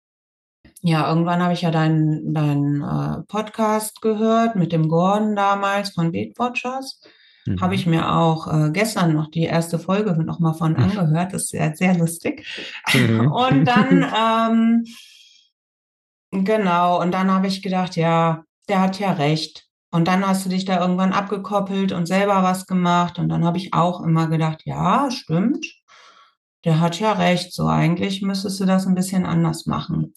ja, irgendwann habe ich ja deinen dein, äh, Podcast gehört mit dem Gordon damals von Beat Watchers. Mhm. Habe ich mir auch äh, gestern noch die erste Folge nochmal von angehört. Das ist sehr, sehr lustig. Mhm. Und dann, ähm, genau, und dann habe ich gedacht, ja, der hat ja recht. Und dann hast du dich da irgendwann abgekoppelt und selber was gemacht. Und dann habe ich auch immer gedacht, ja, stimmt. Der hat ja recht. So eigentlich müsstest du das ein bisschen anders machen.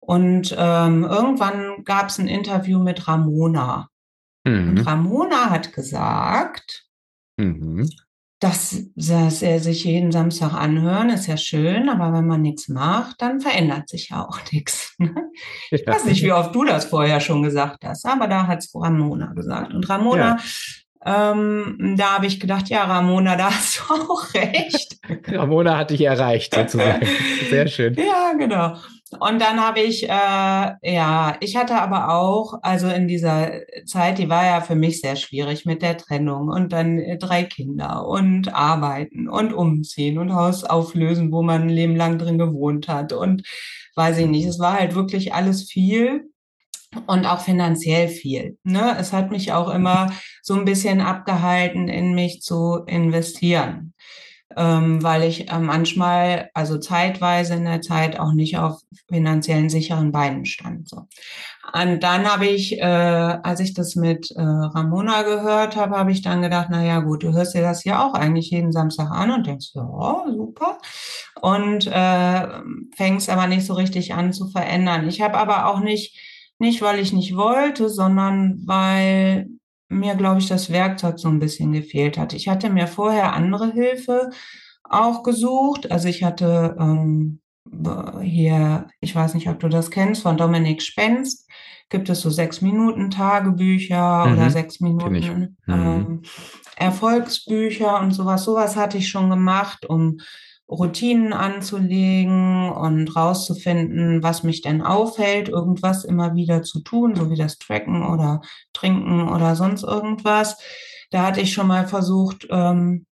Und ähm, irgendwann gab es ein Interview mit Ramona. Mhm. Und Ramona hat gesagt, mhm. dass, dass er sich jeden Samstag anhören, ist ja schön, aber wenn man nichts macht, dann verändert sich ja auch nichts. Ne? Ich ja. weiß nicht, wie oft du das vorher schon gesagt hast, aber da hat es Ramona gesagt. Und Ramona ja. Ähm, da habe ich gedacht, ja, Ramona, da hast du auch recht. Ramona hat dich erreicht, sozusagen. Sehr schön. Ja, genau. Und dann habe ich, äh, ja, ich hatte aber auch, also in dieser Zeit, die war ja für mich sehr schwierig mit der Trennung und dann äh, drei Kinder und arbeiten und umziehen und Haus auflösen, wo man ein Leben lang drin gewohnt hat und weiß ich nicht, es war halt wirklich alles viel und auch finanziell viel. Ne? Es hat mich auch immer so ein bisschen abgehalten, in mich zu investieren. Ähm, weil ich äh, manchmal, also zeitweise in der Zeit auch nicht auf finanziellen sicheren Beinen stand. So. Und dann habe ich, äh, als ich das mit äh, Ramona gehört habe, habe ich dann gedacht, na ja, gut, du hörst dir das ja auch eigentlich jeden Samstag an und denkst, ja, super. Und äh, fängst aber nicht so richtig an zu verändern. Ich habe aber auch nicht, nicht weil ich nicht wollte, sondern weil mir, glaube ich, das Werkzeug so ein bisschen gefehlt hat. Ich hatte mir vorher andere Hilfe auch gesucht. Also ich hatte ähm, hier, ich weiß nicht, ob du das kennst, von Dominik Spenst, gibt es so sechs Minuten Tagebücher mhm, oder sechs Minuten mhm. ähm, Erfolgsbücher und sowas. Sowas hatte ich schon gemacht, um Routinen anzulegen und rauszufinden, was mich denn aufhält, irgendwas immer wieder zu tun, so wie das Tracken oder Trinken oder sonst irgendwas. Da hatte ich schon mal versucht, ähm,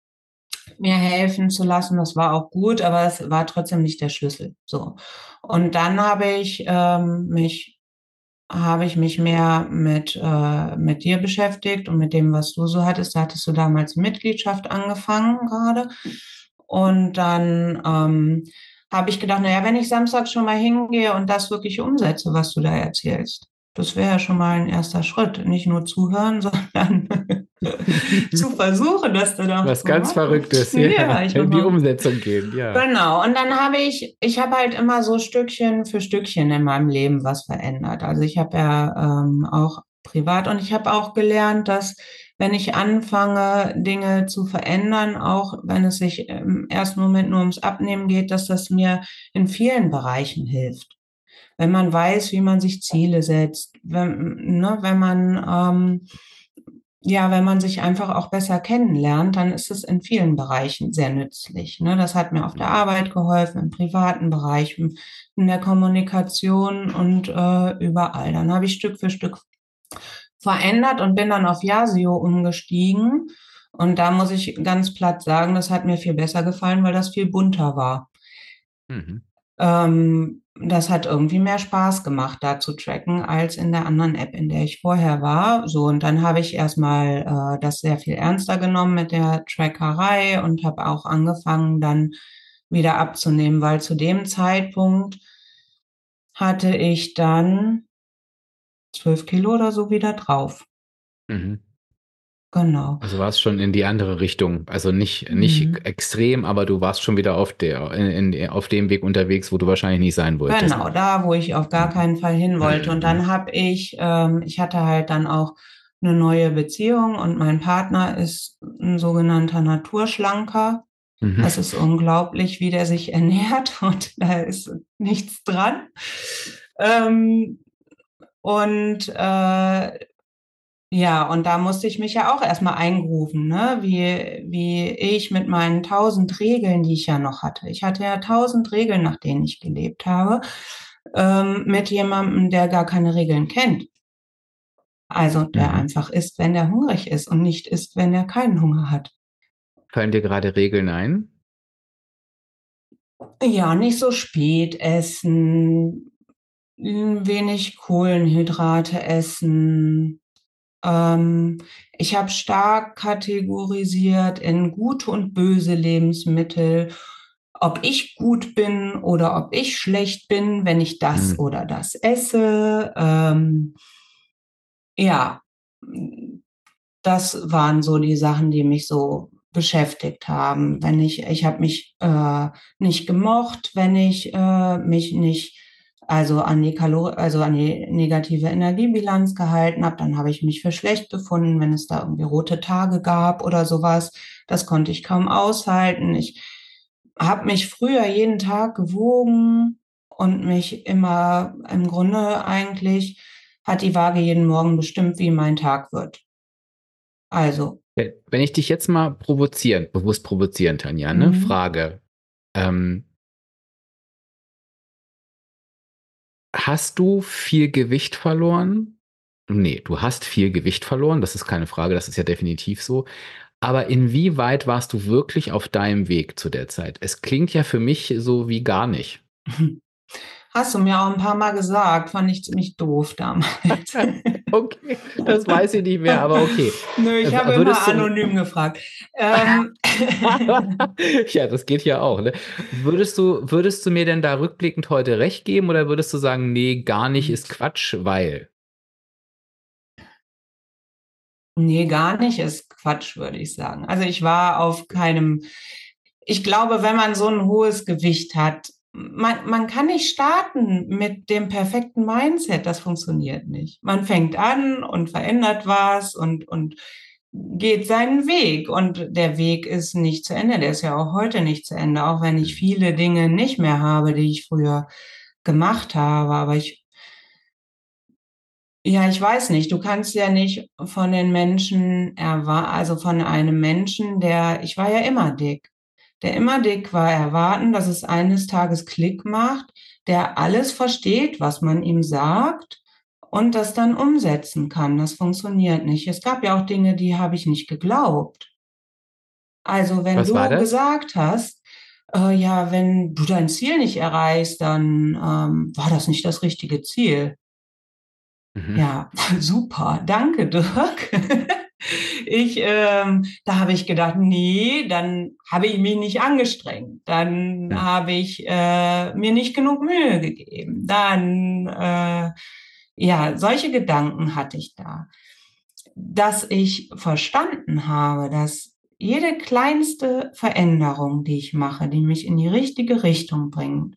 mir helfen zu lassen. Das war auch gut, aber es war trotzdem nicht der Schlüssel. So. Und dann habe ich ähm, mich habe ich mich mehr mit, äh, mit dir beschäftigt und mit dem, was du so hattest. Da hattest du damals Mitgliedschaft angefangen gerade. Und dann ähm, habe ich gedacht, naja, wenn ich Samstag schon mal hingehe und das wirklich umsetze, was du da erzählst, das wäre ja schon mal ein erster Schritt. Nicht nur zuhören, sondern zu versuchen, dass du da was ganz Verrücktes ja, ja in die Umsetzung gehen. Ja. Genau. Und dann habe ich, ich habe halt immer so Stückchen für Stückchen in meinem Leben was verändert. Also ich habe ja ähm, auch privat und ich habe auch gelernt, dass wenn ich anfange, Dinge zu verändern, auch wenn es sich im ersten Moment nur ums Abnehmen geht, dass das mir in vielen Bereichen hilft. Wenn man weiß, wie man sich Ziele setzt, wenn, ne, wenn man ähm, ja, wenn man sich einfach auch besser kennenlernt, dann ist es in vielen Bereichen sehr nützlich. Ne? Das hat mir auf der Arbeit geholfen, im privaten Bereich, in der Kommunikation und äh, überall. Dann habe ich Stück für Stück verändert und bin dann auf Yasio umgestiegen. Und da muss ich ganz platt sagen, das hat mir viel besser gefallen, weil das viel bunter war. Mhm. Ähm, das hat irgendwie mehr Spaß gemacht, da zu tracken, als in der anderen App, in der ich vorher war. So, und dann habe ich erstmal äh, das sehr viel ernster genommen mit der Trackerei und habe auch angefangen, dann wieder abzunehmen, weil zu dem Zeitpunkt hatte ich dann zwölf Kilo oder so wieder drauf. Mhm. Genau. Also warst schon in die andere Richtung. Also nicht, nicht mhm. extrem, aber du warst schon wieder auf der, in, in, auf dem Weg unterwegs, wo du wahrscheinlich nicht sein wolltest. Genau, da, wo ich auf gar mhm. keinen Fall hin wollte. Und dann mhm. habe ich, ähm, ich hatte halt dann auch eine neue Beziehung und mein Partner ist ein sogenannter Naturschlanker. Mhm. Das ist unglaublich, wie der sich ernährt und da ist nichts dran. Ähm, und äh, ja, und da musste ich mich ja auch erstmal eingrufen, ne? wie, wie ich mit meinen tausend Regeln, die ich ja noch hatte. Ich hatte ja tausend Regeln, nach denen ich gelebt habe, ähm, mit jemandem, der gar keine Regeln kennt. Also der mhm. einfach isst, wenn er hungrig ist und nicht isst, wenn er keinen Hunger hat. Fallen dir gerade Regeln ein? Ja, nicht so spät essen, wenig Kohlenhydrate essen. Ähm, ich habe stark kategorisiert in gute und böse Lebensmittel, ob ich gut bin oder ob ich schlecht bin, wenn ich das mhm. oder das esse. Ähm, ja, das waren so die Sachen, die mich so beschäftigt haben. Wenn ich, ich habe mich äh, nicht gemocht, wenn ich äh, mich nicht also an die Kalor also an die negative Energiebilanz gehalten habe, dann habe ich mich für schlecht befunden, wenn es da irgendwie rote Tage gab oder sowas. Das konnte ich kaum aushalten. Ich habe mich früher jeden Tag gewogen und mich immer im Grunde eigentlich hat die Waage jeden Morgen bestimmt, wie mein Tag wird. Also. Wenn ich dich jetzt mal provozieren, bewusst provozieren, Tanja, ne, mhm. frage, ähm, Hast du viel Gewicht verloren? Nee, du hast viel Gewicht verloren, das ist keine Frage, das ist ja definitiv so. Aber inwieweit warst du wirklich auf deinem Weg zu der Zeit? Es klingt ja für mich so wie gar nicht. Hast du mir auch ein paar Mal gesagt, fand ich ziemlich doof damals. Okay, das weiß ich nicht mehr, aber okay. Nö, ich habe Würdest immer anonym gefragt. Ähm. ja, das geht ja auch. Ne? Würdest, du, würdest du mir denn da rückblickend heute recht geben oder würdest du sagen, nee, gar nicht ist Quatsch, weil? Nee, gar nicht ist Quatsch, würde ich sagen. Also ich war auf keinem, ich glaube, wenn man so ein hohes Gewicht hat, man, man kann nicht starten mit dem perfekten Mindset. Das funktioniert nicht. Man fängt an und verändert was und, und geht seinen Weg. Und der Weg ist nicht zu Ende. Der ist ja auch heute nicht zu Ende, auch wenn ich viele Dinge nicht mehr habe, die ich früher gemacht habe. Aber ich, ja, ich weiß nicht. Du kannst ja nicht von den Menschen erwarten, also von einem Menschen, der, ich war ja immer dick der immer dick war, erwarten, dass es eines Tages Klick macht, der alles versteht, was man ihm sagt und das dann umsetzen kann. Das funktioniert nicht. Es gab ja auch Dinge, die habe ich nicht geglaubt. Also wenn was du gesagt hast, äh, ja, wenn du dein Ziel nicht erreichst, dann ähm, war das nicht das richtige Ziel. Mhm. Ja, super. Danke, Dirk. Ich, ähm, da habe ich gedacht, nee, dann habe ich mich nicht angestrengt, dann ja. habe ich äh, mir nicht genug Mühe gegeben, dann, äh, ja, solche Gedanken hatte ich da. Dass ich verstanden habe, dass jede kleinste Veränderung, die ich mache, die mich in die richtige Richtung bringt,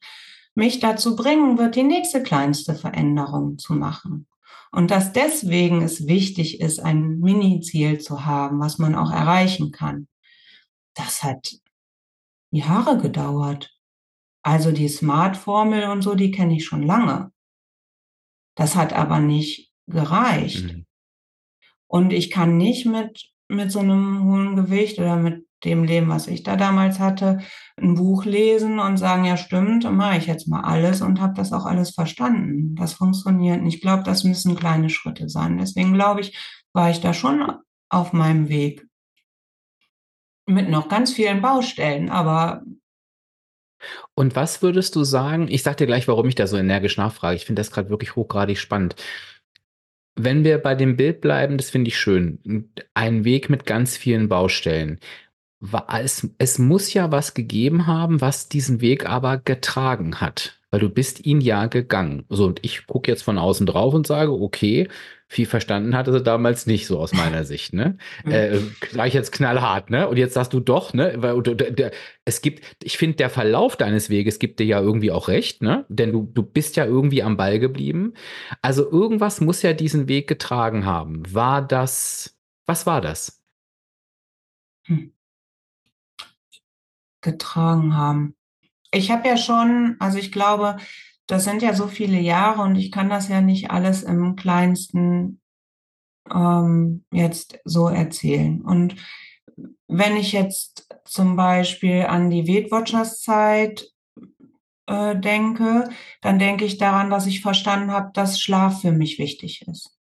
mich dazu bringen wird, die nächste kleinste Veränderung zu machen. Und dass deswegen es wichtig ist, ein Mini-Ziel zu haben, was man auch erreichen kann. Das hat Jahre gedauert. Also die Smart-Formel und so, die kenne ich schon lange. Das hat aber nicht gereicht. Mhm. Und ich kann nicht mit, mit so einem hohen Gewicht oder mit dem Leben, was ich da damals hatte, ein Buch lesen und sagen, ja stimmt, mache ich jetzt mal alles und habe das auch alles verstanden. Das funktioniert nicht. Ich glaube, das müssen kleine Schritte sein. Deswegen glaube ich, war ich da schon auf meinem Weg. Mit noch ganz vielen Baustellen, aber und was würdest du sagen? Ich sage dir gleich, warum ich da so energisch nachfrage. Ich finde das gerade wirklich hochgradig spannend. Wenn wir bei dem Bild bleiben, das finde ich schön. Ein Weg mit ganz vielen Baustellen es, es muss ja was gegeben haben, was diesen Weg aber getragen hat. Weil du bist ihn ja gegangen. So, und ich gucke jetzt von außen drauf und sage, okay, viel verstanden hatte sie damals nicht, so aus meiner Sicht, ne? Äh, gleich jetzt knallhart, ne? Und jetzt sagst du doch, ne? Weil es gibt, ich finde, der Verlauf deines Weges gibt dir ja irgendwie auch recht, ne? Denn du, du bist ja irgendwie am Ball geblieben. Also irgendwas muss ja diesen Weg getragen haben. War das, was war das? Hm getragen haben. Ich habe ja schon, also ich glaube, das sind ja so viele Jahre und ich kann das ja nicht alles im kleinsten ähm, jetzt so erzählen. Und wenn ich jetzt zum Beispiel an die Weight Watchers Zeit äh, denke, dann denke ich daran, dass ich verstanden habe, dass Schlaf für mich wichtig ist.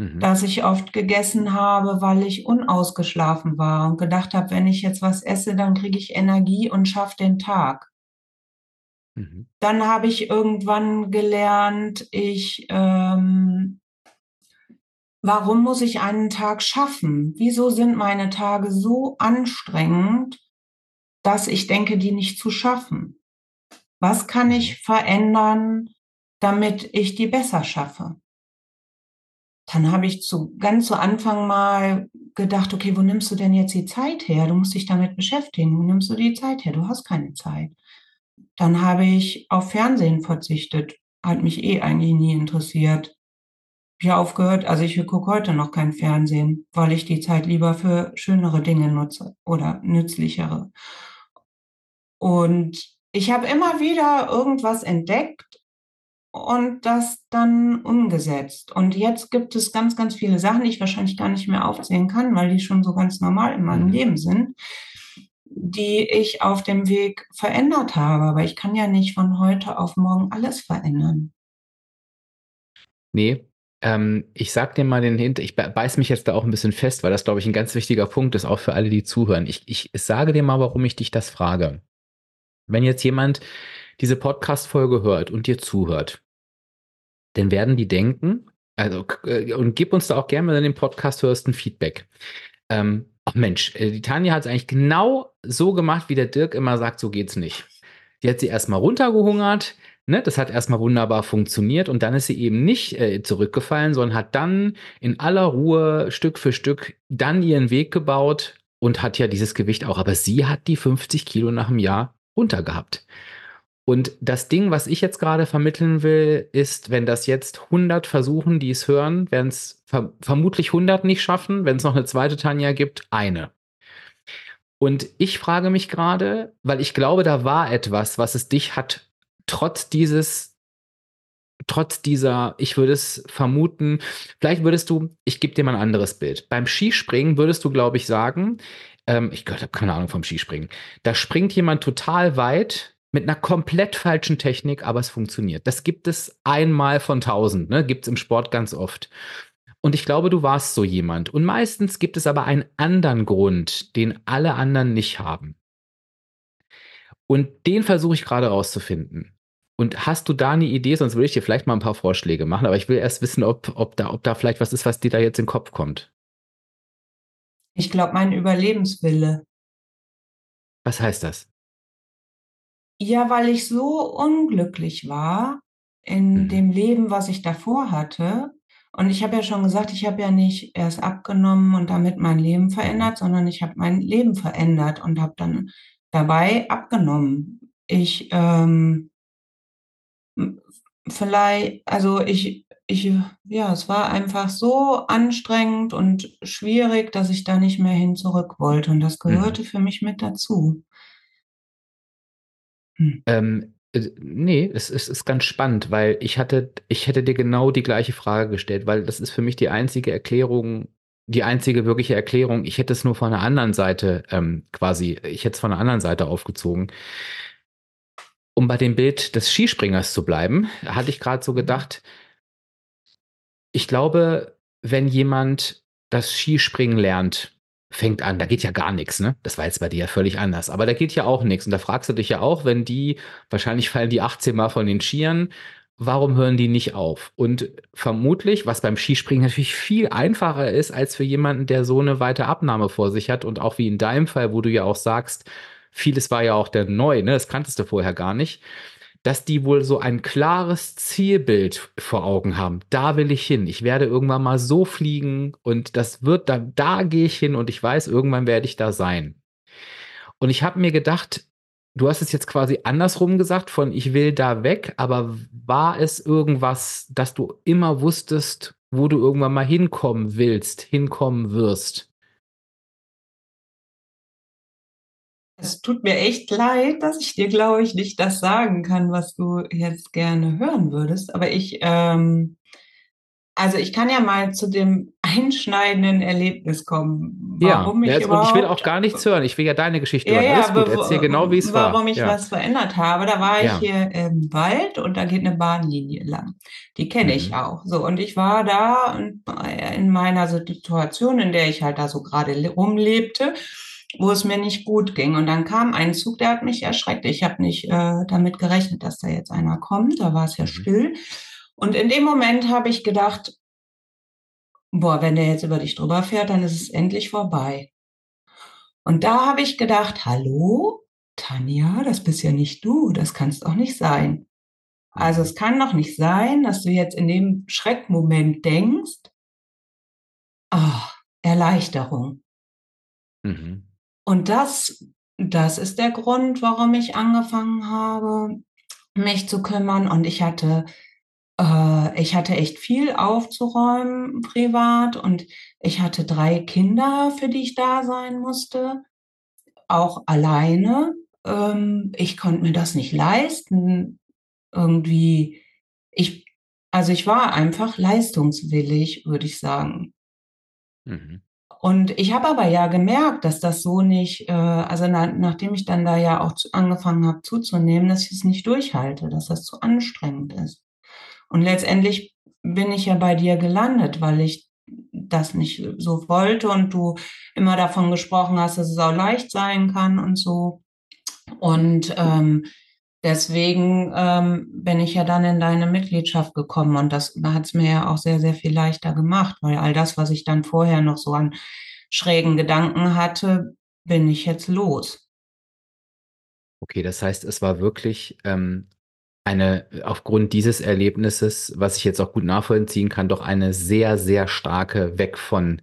Mhm. dass ich oft gegessen habe, weil ich unausgeschlafen war und gedacht habe, wenn ich jetzt was esse, dann kriege ich Energie und schaffe den Tag. Mhm. Dann habe ich irgendwann gelernt, ich, ähm, warum muss ich einen Tag schaffen? Wieso sind meine Tage so anstrengend, dass ich denke, die nicht zu schaffen? Was kann ich mhm. verändern, damit ich die besser schaffe? Dann habe ich zu, ganz zu Anfang mal gedacht, okay, wo nimmst du denn jetzt die Zeit her? Du musst dich damit beschäftigen. Wo nimmst du die Zeit her? Du hast keine Zeit. Dann habe ich auf Fernsehen verzichtet. Hat mich eh eigentlich nie interessiert. Ich habe aufgehört, also ich gucke heute noch kein Fernsehen, weil ich die Zeit lieber für schönere Dinge nutze oder nützlichere. Und ich habe immer wieder irgendwas entdeckt, und das dann umgesetzt. Und jetzt gibt es ganz, ganz viele Sachen, die ich wahrscheinlich gar nicht mehr aufzählen kann, weil die schon so ganz normal in meinem mhm. Leben sind, die ich auf dem Weg verändert habe. Aber ich kann ja nicht von heute auf morgen alles verändern. Nee, ähm, ich sag dir mal den Hint, ich beiß mich jetzt da auch ein bisschen fest, weil das, glaube ich, ein ganz wichtiger Punkt ist, auch für alle, die zuhören. Ich, ich sage dir mal, warum ich dich das frage. Wenn jetzt jemand diese Podcast-Folge hört und dir zuhört, dann werden die denken, Also, äh, und gib uns da auch gerne, wenn du den Podcast hörst, ein Feedback. Ähm, ach Mensch, äh, die Tanja hat es eigentlich genau so gemacht, wie der Dirk immer sagt, so geht's nicht. Die hat sie erstmal runtergehungert, ne? das hat erstmal wunderbar funktioniert und dann ist sie eben nicht äh, zurückgefallen, sondern hat dann in aller Ruhe Stück für Stück dann ihren Weg gebaut und hat ja dieses Gewicht auch. Aber sie hat die 50 Kilo nach einem Jahr runtergehabt. Und das Ding, was ich jetzt gerade vermitteln will, ist, wenn das jetzt 100 versuchen, die es hören, werden es ver vermutlich 100 nicht schaffen. Wenn es noch eine zweite Tanja gibt, eine. Und ich frage mich gerade, weil ich glaube, da war etwas, was es dich hat, trotz dieses, trotz dieser, ich würde es vermuten, vielleicht würdest du, ich gebe dir mal ein anderes Bild. Beim Skispringen würdest du, glaube ich, sagen, ähm, ich habe keine Ahnung vom Skispringen, da springt jemand total weit mit einer komplett falschen Technik, aber es funktioniert. Das gibt es einmal von tausend, ne? gibt es im Sport ganz oft. Und ich glaube, du warst so jemand. Und meistens gibt es aber einen anderen Grund, den alle anderen nicht haben. Und den versuche ich gerade rauszufinden. Und hast du da eine Idee? Sonst würde ich dir vielleicht mal ein paar Vorschläge machen, aber ich will erst wissen, ob, ob, da, ob da vielleicht was ist, was dir da jetzt in den Kopf kommt. Ich glaube, mein Überlebenswille. Was heißt das? Ja, weil ich so unglücklich war in mhm. dem Leben, was ich davor hatte. Und ich habe ja schon gesagt, ich habe ja nicht erst abgenommen und damit mein Leben mhm. verändert, sondern ich habe mein Leben verändert und habe dann dabei abgenommen. Ich ähm, vielleicht, also ich, ich, ja, es war einfach so anstrengend und schwierig, dass ich da nicht mehr hin zurück wollte. Und das mhm. gehörte mhm. für mich mit dazu. Hm. Ähm, äh, nee, es, es ist ganz spannend, weil ich hatte, ich hätte dir genau die gleiche Frage gestellt, weil das ist für mich die einzige Erklärung, die einzige wirkliche Erklärung. Ich hätte es nur von der anderen Seite ähm, quasi, ich hätte es von der anderen Seite aufgezogen. Um bei dem Bild des Skispringers zu bleiben, hatte ich gerade so mhm. gedacht, ich glaube, wenn jemand das Skispringen lernt, fängt an, da geht ja gar nichts, ne? Das war jetzt bei dir ja völlig anders. Aber da geht ja auch nichts. Und da fragst du dich ja auch, wenn die, wahrscheinlich fallen die 18 Mal von den Skiern, warum hören die nicht auf? Und vermutlich, was beim Skispringen natürlich viel einfacher ist, als für jemanden, der so eine weite Abnahme vor sich hat und auch wie in deinem Fall, wo du ja auch sagst, vieles war ja auch der neu, ne? Das kanntest du vorher gar nicht dass die wohl so ein klares Zielbild vor Augen haben. Da will ich hin. Ich werde irgendwann mal so fliegen und das wird dann, da gehe ich hin und ich weiß, irgendwann werde ich da sein. Und ich habe mir gedacht, du hast es jetzt quasi andersrum gesagt, von ich will da weg, aber war es irgendwas, dass du immer wusstest, wo du irgendwann mal hinkommen willst, hinkommen wirst? Es tut mir echt leid, dass ich dir, glaube ich, nicht das sagen kann, was du jetzt gerne hören würdest. Aber ich, ähm, also ich kann ja mal zu dem einschneidenden Erlebnis kommen. Warum ja, ich, überhaupt, ich will auch gar nichts hören. Ich will ja deine Geschichte hören. Ja, Alles gut, erzähl genau, wie es war. Warum ich ja. was verändert habe. Da war ich hier im Wald und da geht eine Bahnlinie lang. Die kenne mhm. ich auch. So, und ich war da in meiner Situation, in der ich halt da so gerade rumlebte wo es mir nicht gut ging. Und dann kam ein Zug, der hat mich erschreckt. Ich habe nicht äh, damit gerechnet, dass da jetzt einer kommt. Da war es ja mhm. still. Und in dem Moment habe ich gedacht, boah, wenn der jetzt über dich drüber fährt, dann ist es endlich vorbei. Und da habe ich gedacht, hallo, Tanja, das bist ja nicht du, das kannst auch nicht sein. Also es kann doch nicht sein, dass du jetzt in dem Schreckmoment denkst, ah, Erleichterung. Mhm. Und das, das ist der Grund, warum ich angefangen habe, mich zu kümmern. Und ich hatte, äh, ich hatte echt viel aufzuräumen privat und ich hatte drei Kinder, für die ich da sein musste, auch alleine. Ähm, ich konnte mir das nicht leisten. Irgendwie, ich, also ich war einfach leistungswillig, würde ich sagen. Mhm. Und ich habe aber ja gemerkt, dass das so nicht, äh, also na, nachdem ich dann da ja auch zu, angefangen habe zuzunehmen, dass ich es nicht durchhalte, dass das zu anstrengend ist. Und letztendlich bin ich ja bei dir gelandet, weil ich das nicht so wollte und du immer davon gesprochen hast, dass es auch leicht sein kann und so. Und ähm, deswegen ähm, bin ich ja dann in deine Mitgliedschaft gekommen und das da hat es mir ja auch sehr, sehr viel leichter gemacht, weil all das, was ich dann vorher noch so an schrägen Gedanken hatte, bin ich jetzt los. Okay, das heißt, es war wirklich ähm, eine, aufgrund dieses Erlebnisses, was ich jetzt auch gut nachvollziehen kann, doch eine sehr, sehr starke Weg von,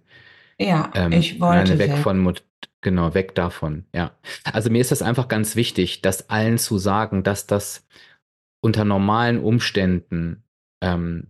Ja, ähm, ich wollte eine weg weg. von, Mut- genau, weg davon, ja. Also mir ist das einfach ganz wichtig, das allen zu sagen, dass das unter normalen Umständen ähm,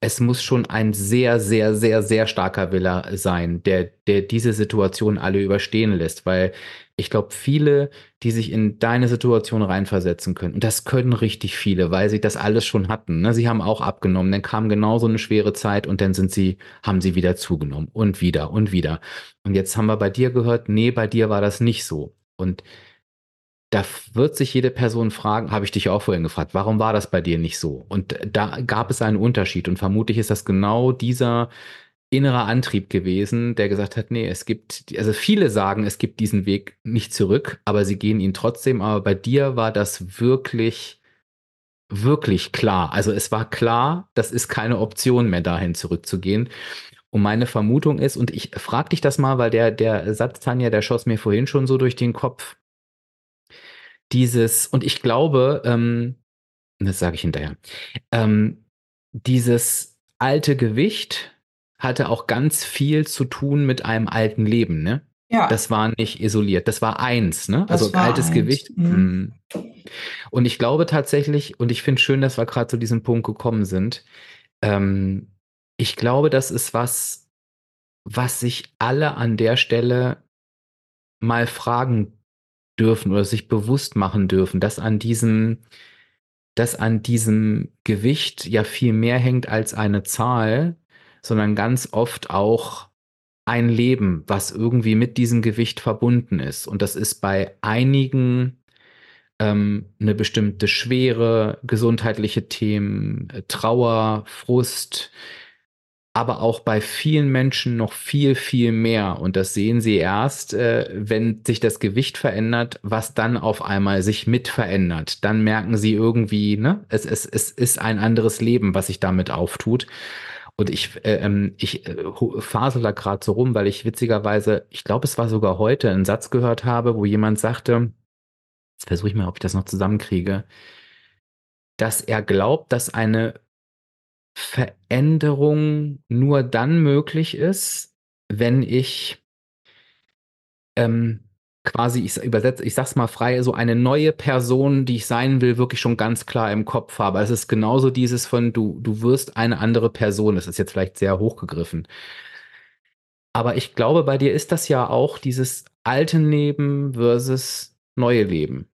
es muss schon ein sehr, sehr, sehr, sehr starker Wille sein, der, der diese Situation alle überstehen lässt, weil ich glaube, viele, die sich in deine Situation reinversetzen können, und das können richtig viele, weil sie das alles schon hatten. Ne? Sie haben auch abgenommen, dann kam genauso eine schwere Zeit und dann sind sie, haben sie wieder zugenommen und wieder und wieder. Und jetzt haben wir bei dir gehört, nee, bei dir war das nicht so. Und da wird sich jede Person fragen, habe ich dich auch vorhin gefragt, warum war das bei dir nicht so? Und da gab es einen Unterschied und vermutlich ist das genau dieser innere Antrieb gewesen, der gesagt hat, nee, es gibt, also viele sagen, es gibt diesen Weg nicht zurück, aber sie gehen ihn trotzdem, aber bei dir war das wirklich, wirklich klar. Also es war klar, das ist keine Option mehr dahin zurückzugehen. Und meine Vermutung ist, und ich frage dich das mal, weil der, der Satz, Tanja, der schoss mir vorhin schon so durch den Kopf, dieses, und ich glaube, ähm, das sage ich hinterher, ähm, dieses alte Gewicht hatte auch ganz viel zu tun mit einem alten Leben, ne? Ja, Das war nicht isoliert, das war eins, ne? das Also altes eins. Gewicht. Mhm. mm. Und ich glaube tatsächlich, und ich finde schön, dass wir gerade zu diesem Punkt gekommen sind, ähm, ich glaube, das ist was, was sich alle an der Stelle mal fragen dürfen oder sich bewusst machen dürfen, dass an diesem, dass an diesem Gewicht ja viel mehr hängt als eine Zahl, sondern ganz oft auch ein Leben, was irgendwie mit diesem Gewicht verbunden ist. Und das ist bei einigen ähm, eine bestimmte Schwere, gesundheitliche Themen, äh, Trauer, Frust, aber auch bei vielen Menschen noch viel, viel mehr. Und das sehen sie erst, äh, wenn sich das Gewicht verändert, was dann auf einmal sich mit verändert. Dann merken sie irgendwie, ne, es, es, es ist ein anderes Leben, was sich damit auftut. Und ich, äh, ähm, ich äh, fasel da gerade so rum, weil ich witzigerweise, ich glaube, es war sogar heute, einen Satz gehört habe, wo jemand sagte, jetzt versuche ich mal, ob ich das noch zusammenkriege, dass er glaubt, dass eine Veränderung nur dann möglich ist, wenn ich ähm, quasi, ich übersetze, ich sag's mal frei, so eine neue Person, die ich sein will, wirklich schon ganz klar im Kopf habe. Es ist genauso dieses von, du, du wirst eine andere Person. Das ist jetzt vielleicht sehr hochgegriffen. Aber ich glaube, bei dir ist das ja auch dieses alte Leben versus neue Leben,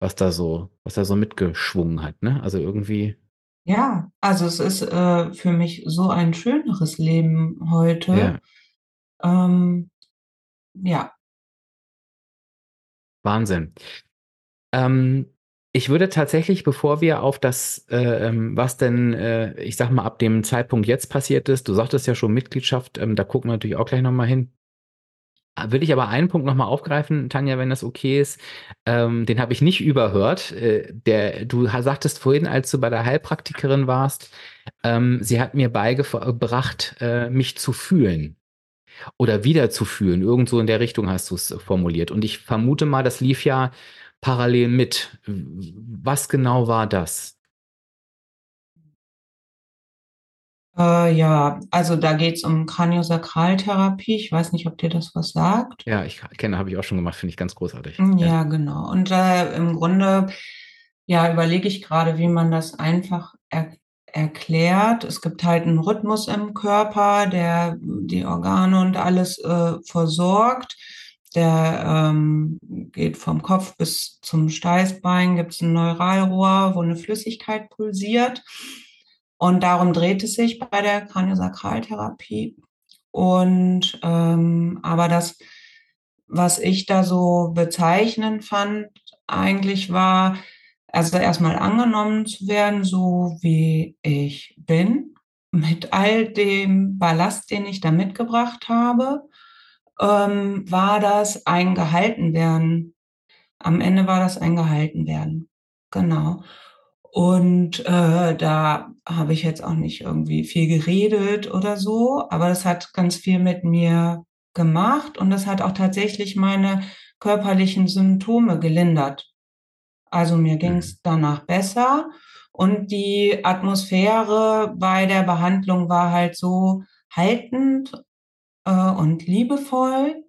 was da so, was da so mitgeschwungen hat, ne? Also irgendwie, Ja, also es ist äh, für mich so ein schöneres Leben heute. ja, Ähm, ja, Wahnsinn. Ähm, ich würde tatsächlich, bevor wir auf das, äh, ähm, was denn, äh, ich sag mal, ab dem Zeitpunkt jetzt passiert ist, du sagtest ja schon Mitgliedschaft, ähm, da gucken wir natürlich auch gleich nochmal hin. Ah, Will ich aber einen Punkt nochmal aufgreifen, Tanja, wenn das okay ist. Ähm, den habe ich nicht überhört. Äh, der, du sagtest vorhin, als du bei der Heilpraktikerin warst, ähm, sie hat mir beigebracht, äh, mich zu fühlen oder wiederzufühlen. Irgend so in der Richtung hast du es formuliert. Und ich vermute mal, das lief ja parallel mit. Was genau war das? äh, ja, also da geht es um Kraniosakraltherapie. Ich weiß nicht, ob dir das was sagt. Ja, ich kenne, habe ich auch schon gemacht, finde ich ganz großartig. Ja, Ja. genau. Und äh, im Grunde, ja, überlege ich gerade, wie man das einfach er erklärt. Es gibt halt einen Rhythmus im Körper, der die Organe und alles äh, versorgt. Der ähm, geht vom Kopf bis zum Steißbein, gibt es ein Neuralrohr, wo eine Flüssigkeit pulsiert. Und darum dreht es sich bei der Kraniosakraltherapie. Und ähm, aber das, was ich da so bezeichnend fand, eigentlich war, also erstmal angenommen zu werden, so wie ich bin, mit all dem Ballast, den ich da mitgebracht habe, ähm, war das ein gehalten werden Am Ende war das ein Gehaltenwerden. Genau. Und äh, da habe ich jetzt auch nicht irgendwie viel geredet oder so, aber das hat ganz viel mit mir gemacht und das hat auch tatsächlich meine körperlichen Symptome gelindert. Also mir ging es danach besser und die Atmosphäre bei der Behandlung war halt so haltend äh, und liebevoll.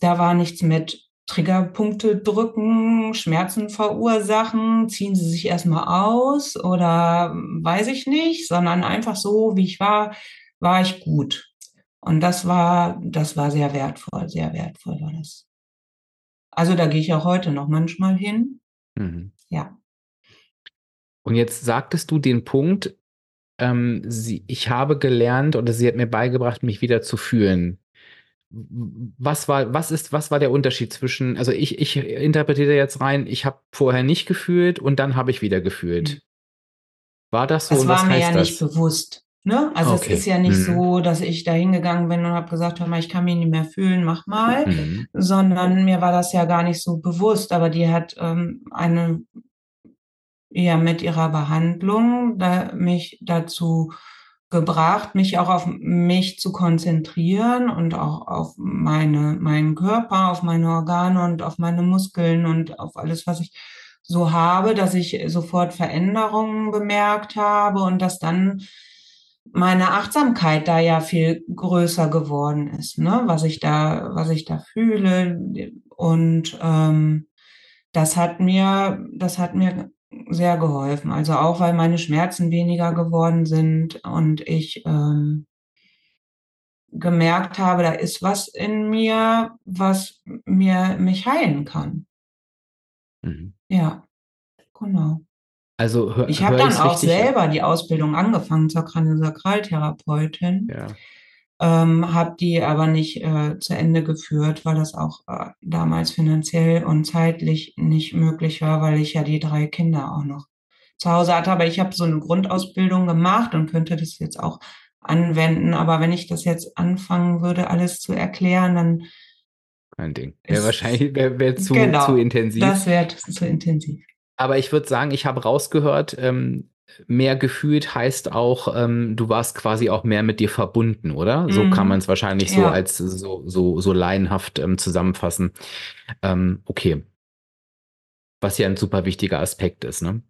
Da war nichts mit Triggerpunkte drücken, Schmerzen verursachen, ziehen Sie sich erstmal aus oder weiß ich nicht, sondern einfach so, wie ich war, war ich gut. Und das war, das war sehr wertvoll, sehr wertvoll war das. Also da gehe ich auch heute noch manchmal hin. Mhm. Ja. Und jetzt sagtest du den Punkt, ähm, sie, ich habe gelernt oder sie hat mir beigebracht, mich wieder zu fühlen. Was war, was ist, was war der Unterschied zwischen, also ich, ich interpretiere jetzt rein, ich habe vorher nicht gefühlt und dann habe ich wieder gefühlt. Hm. War das so? Das war mir ja das? nicht bewusst. Ne? Also okay. es ist ja nicht mhm. so, dass ich da hingegangen bin und habe gesagt, hör mal, ich kann mich nicht mehr fühlen, mach mal, mhm. sondern mir war das ja gar nicht so bewusst. Aber die hat ähm, eine ja mit ihrer Behandlung da, mich dazu gebracht, mich auch auf mich zu konzentrieren und auch auf meine, meinen Körper, auf meine Organe und auf meine Muskeln und auf alles, was ich so habe, dass ich sofort Veränderungen bemerkt habe und dass dann meine Achtsamkeit da ja viel größer geworden ist, ne? was ich da, was ich da fühle und ähm, das hat mir, das hat mir sehr geholfen. Also auch, weil meine Schmerzen weniger geworden sind und ich ähm, gemerkt habe, da ist was in mir, was mir mich heilen kann. Mhm. Ja, genau. Also hör, ich habe dann auch selber die Ausbildung angefangen zur Kraniosakraltherapeutin. Ja. Ähm, habe die aber nicht äh, zu Ende geführt, weil das auch äh, damals finanziell und zeitlich nicht möglich war, weil ich ja die drei Kinder auch noch zu Hause hatte. Aber ich habe so eine Grundausbildung gemacht und könnte das jetzt auch anwenden. Aber wenn ich das jetzt anfangen würde, alles zu erklären, dann kein Ding. Wäre wahrscheinlich wär, wär zu, genau, zu intensiv. Das wäre zu intensiv. Aber ich würde sagen, ich habe rausgehört, ähm, mehr gefühlt heißt auch, ähm, du warst quasi auch mehr mit dir verbunden, oder? Mhm. So kann man es wahrscheinlich so als so, so, so laienhaft ähm, zusammenfassen. Ähm, okay. Was ja ein super wichtiger Aspekt ist, ne?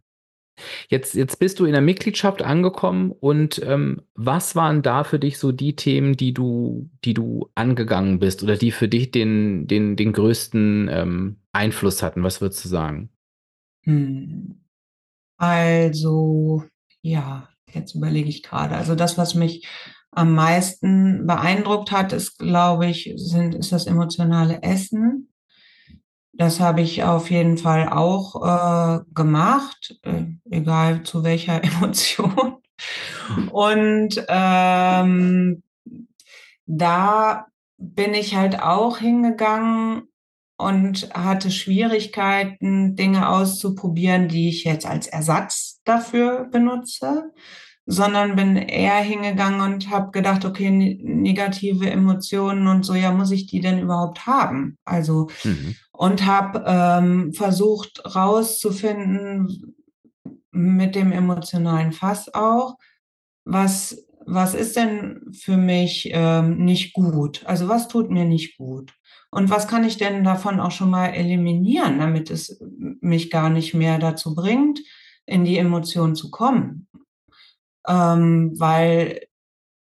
Jetzt, jetzt bist du in der Mitgliedschaft angekommen und ähm, was waren da für dich so die Themen, die du, die du angegangen bist oder die für dich den, den, den größten ähm, Einfluss hatten? Was würdest du sagen? Hm. Also, ja, jetzt überlege ich gerade. Also das, was mich am meisten beeindruckt hat, ist, glaube ich, sind, ist das emotionale Essen. Das habe ich auf jeden Fall auch äh, gemacht, äh, egal zu welcher Emotion. Und ähm, da bin ich halt auch hingegangen und hatte Schwierigkeiten, Dinge auszuprobieren, die ich jetzt als Ersatz dafür benutze, sondern bin eher hingegangen und habe gedacht, okay, negative Emotionen und so, ja, muss ich die denn überhaupt haben? Also mhm. und habe ähm, versucht rauszufinden mit dem emotionalen Fass auch, was was ist denn für mich ähm, nicht gut? Also was tut mir nicht gut? Und was kann ich denn davon auch schon mal eliminieren, damit es mich gar nicht mehr dazu bringt, in die Emotion zu kommen? Ähm, weil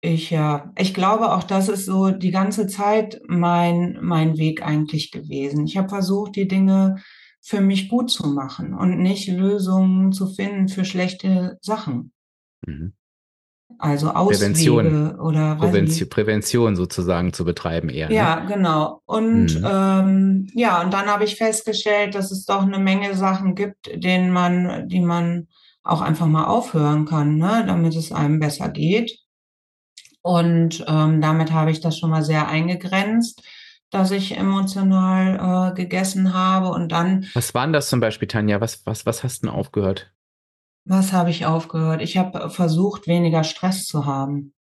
ich ja, ich glaube auch, das ist so die ganze Zeit mein, mein Weg eigentlich gewesen. Ich habe versucht, die Dinge für mich gut zu machen und nicht Lösungen zu finden für schlechte Sachen. Mhm. Also Auswege Prävention, oder Prävention, Prävention sozusagen zu betreiben eher. Ne? Ja, genau. Und mhm. ähm, ja, und dann habe ich festgestellt, dass es doch eine Menge Sachen gibt, denen man, die man auch einfach mal aufhören kann, ne, damit es einem besser geht. Und ähm, damit habe ich das schon mal sehr eingegrenzt, dass ich emotional äh, gegessen habe und dann. Was waren das zum Beispiel, Tanja? Was, was, was hast du denn aufgehört? Was habe ich aufgehört? Ich habe versucht, weniger Stress zu haben.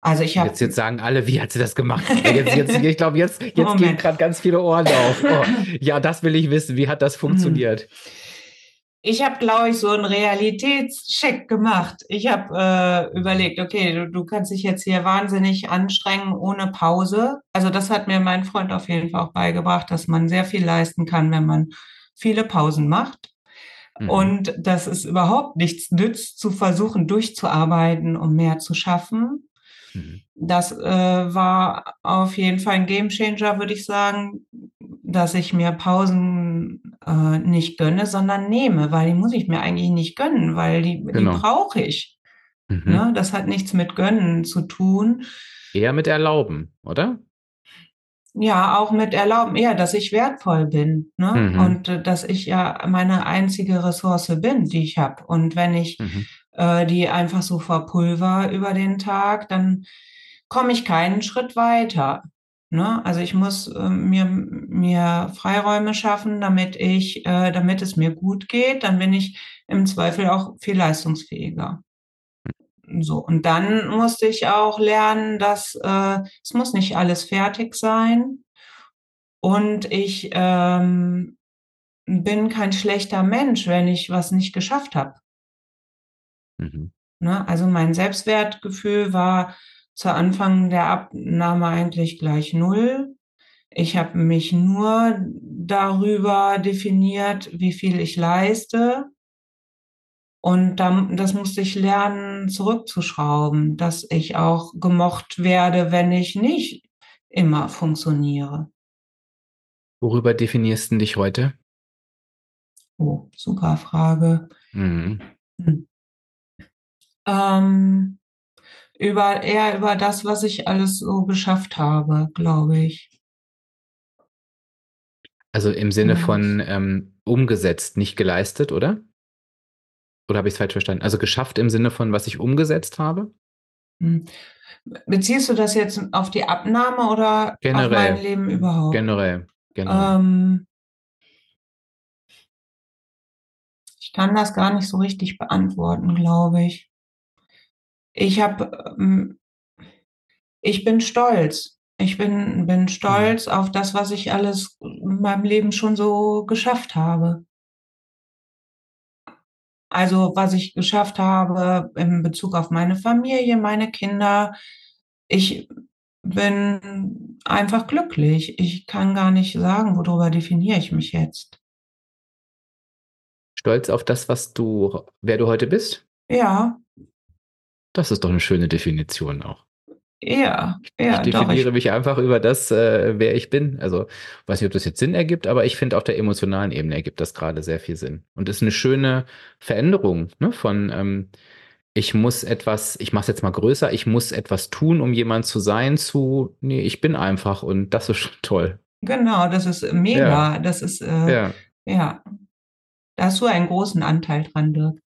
Also ich habe jetzt, jetzt sagen alle, wie hat sie das gemacht? Jetzt, jetzt, ich glaube, jetzt, jetzt gehen gerade ganz viele Ohren auf. Oh, ja, das will ich wissen. Wie hat das funktioniert? Ich habe, glaube ich, so einen Realitätscheck gemacht. Ich habe äh, überlegt, okay, du, du kannst dich jetzt hier wahnsinnig anstrengen ohne Pause. Also das hat mir mein Freund auf jeden Fall auch beigebracht, dass man sehr viel leisten kann, wenn man viele Pausen macht. Mhm. Und dass es überhaupt nichts nützt, zu versuchen, durchzuarbeiten, um mehr zu schaffen. Mhm. Das äh, war auf jeden Fall ein Gamechanger, würde ich sagen, dass ich mir Pausen äh, nicht gönne, sondern nehme, weil die muss ich mir eigentlich nicht gönnen, weil die, genau. die brauche ich. Mhm. Ne? Das hat nichts mit Gönnen zu tun. Eher mit Erlauben, oder? Ja, auch mit Erlauben, eher, dass ich wertvoll bin ne? Mhm. und äh, dass ich ja meine einzige Ressource bin, die ich habe. Und wenn ich mhm. äh, die einfach so verpulver über den Tag, dann komme ich keinen Schritt weiter. Ne? Also ich muss äh, mir, mir Freiräume schaffen, damit ich, äh, damit es mir gut geht. Dann bin ich im Zweifel auch viel leistungsfähiger. So, und dann musste ich auch lernen, dass äh, es muss nicht alles fertig sein. Und ich ähm, bin kein schlechter Mensch, wenn ich was nicht geschafft habe. Mhm. Ne? Also mein Selbstwertgefühl war zu Anfang der Abnahme eigentlich gleich null. Ich habe mich nur darüber definiert, wie viel ich leiste. Und dann, das musste ich lernen, zurückzuschrauben, dass ich auch gemocht werde, wenn ich nicht immer funktioniere. Worüber definierst du dich heute? Oh, super Frage. Mhm. Hm. Ähm, über, eher über das, was ich alles so geschafft habe, glaube ich. Also im Sinne von ähm, umgesetzt, nicht geleistet, oder? Oder habe ich es falsch verstanden? Also geschafft im Sinne von, was ich umgesetzt habe? Hm. Beziehst du das jetzt auf die Abnahme oder generell, auf mein Leben überhaupt? Generell. generell. Ähm, ich kann das gar nicht so richtig beantworten, glaube ich. Ich habe, ähm, ich bin stolz. Ich bin, bin stolz mhm. auf das, was ich alles in meinem Leben schon so geschafft habe. Also was ich geschafft habe in Bezug auf meine Familie, meine Kinder. Ich bin einfach glücklich. Ich kann gar nicht sagen, worüber definiere ich mich jetzt. Stolz auf das, was du, wer du heute bist? Ja. Das ist doch eine schöne Definition auch. Ja, ja. Ich definiere doch, mich einfach über das, äh, wer ich bin. Also, weiß nicht, ob das jetzt Sinn ergibt, aber ich finde, auf der emotionalen Ebene ergibt das gerade sehr viel Sinn. Und ist eine schöne Veränderung ne, von, ähm, ich muss etwas, ich mache es jetzt mal größer, ich muss etwas tun, um jemand zu sein, zu, nee, ich bin einfach und das ist toll. Genau, das ist mega. Ja. Das ist, äh, ja. ja. Da hast du einen großen Anteil dran, Dirk.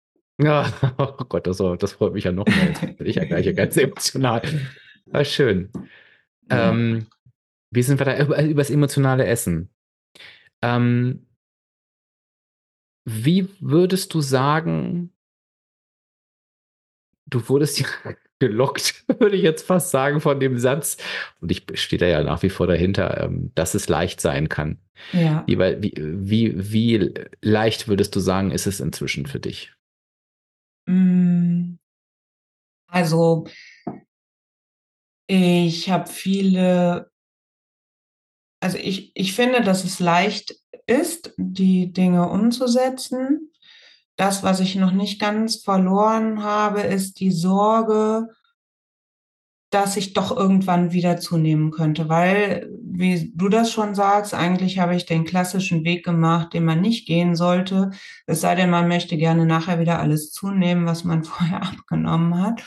Ja, oh Gott, das, das freut mich ja noch mehr. Jetzt bin ich ja gleich ganz emotional. War schön. Ja. Ähm, wie sind wir da über, über das emotionale Essen? Ähm, wie würdest du sagen, du wurdest ja gelockt, würde ich jetzt fast sagen, von dem Satz, und ich stehe da ja nach wie vor dahinter, ähm, dass es leicht sein kann. Ja. Wie, wie, wie leicht würdest du sagen, ist es inzwischen für dich? Mm. Also ich habe viele also ich ich finde, dass es leicht ist, die Dinge umzusetzen. Das, was ich noch nicht ganz verloren habe, ist die Sorge dass ich doch irgendwann wieder zunehmen könnte, weil, wie du das schon sagst, eigentlich habe ich den klassischen Weg gemacht, den man nicht gehen sollte. Es sei denn, man möchte gerne nachher wieder alles zunehmen, was man vorher abgenommen hat.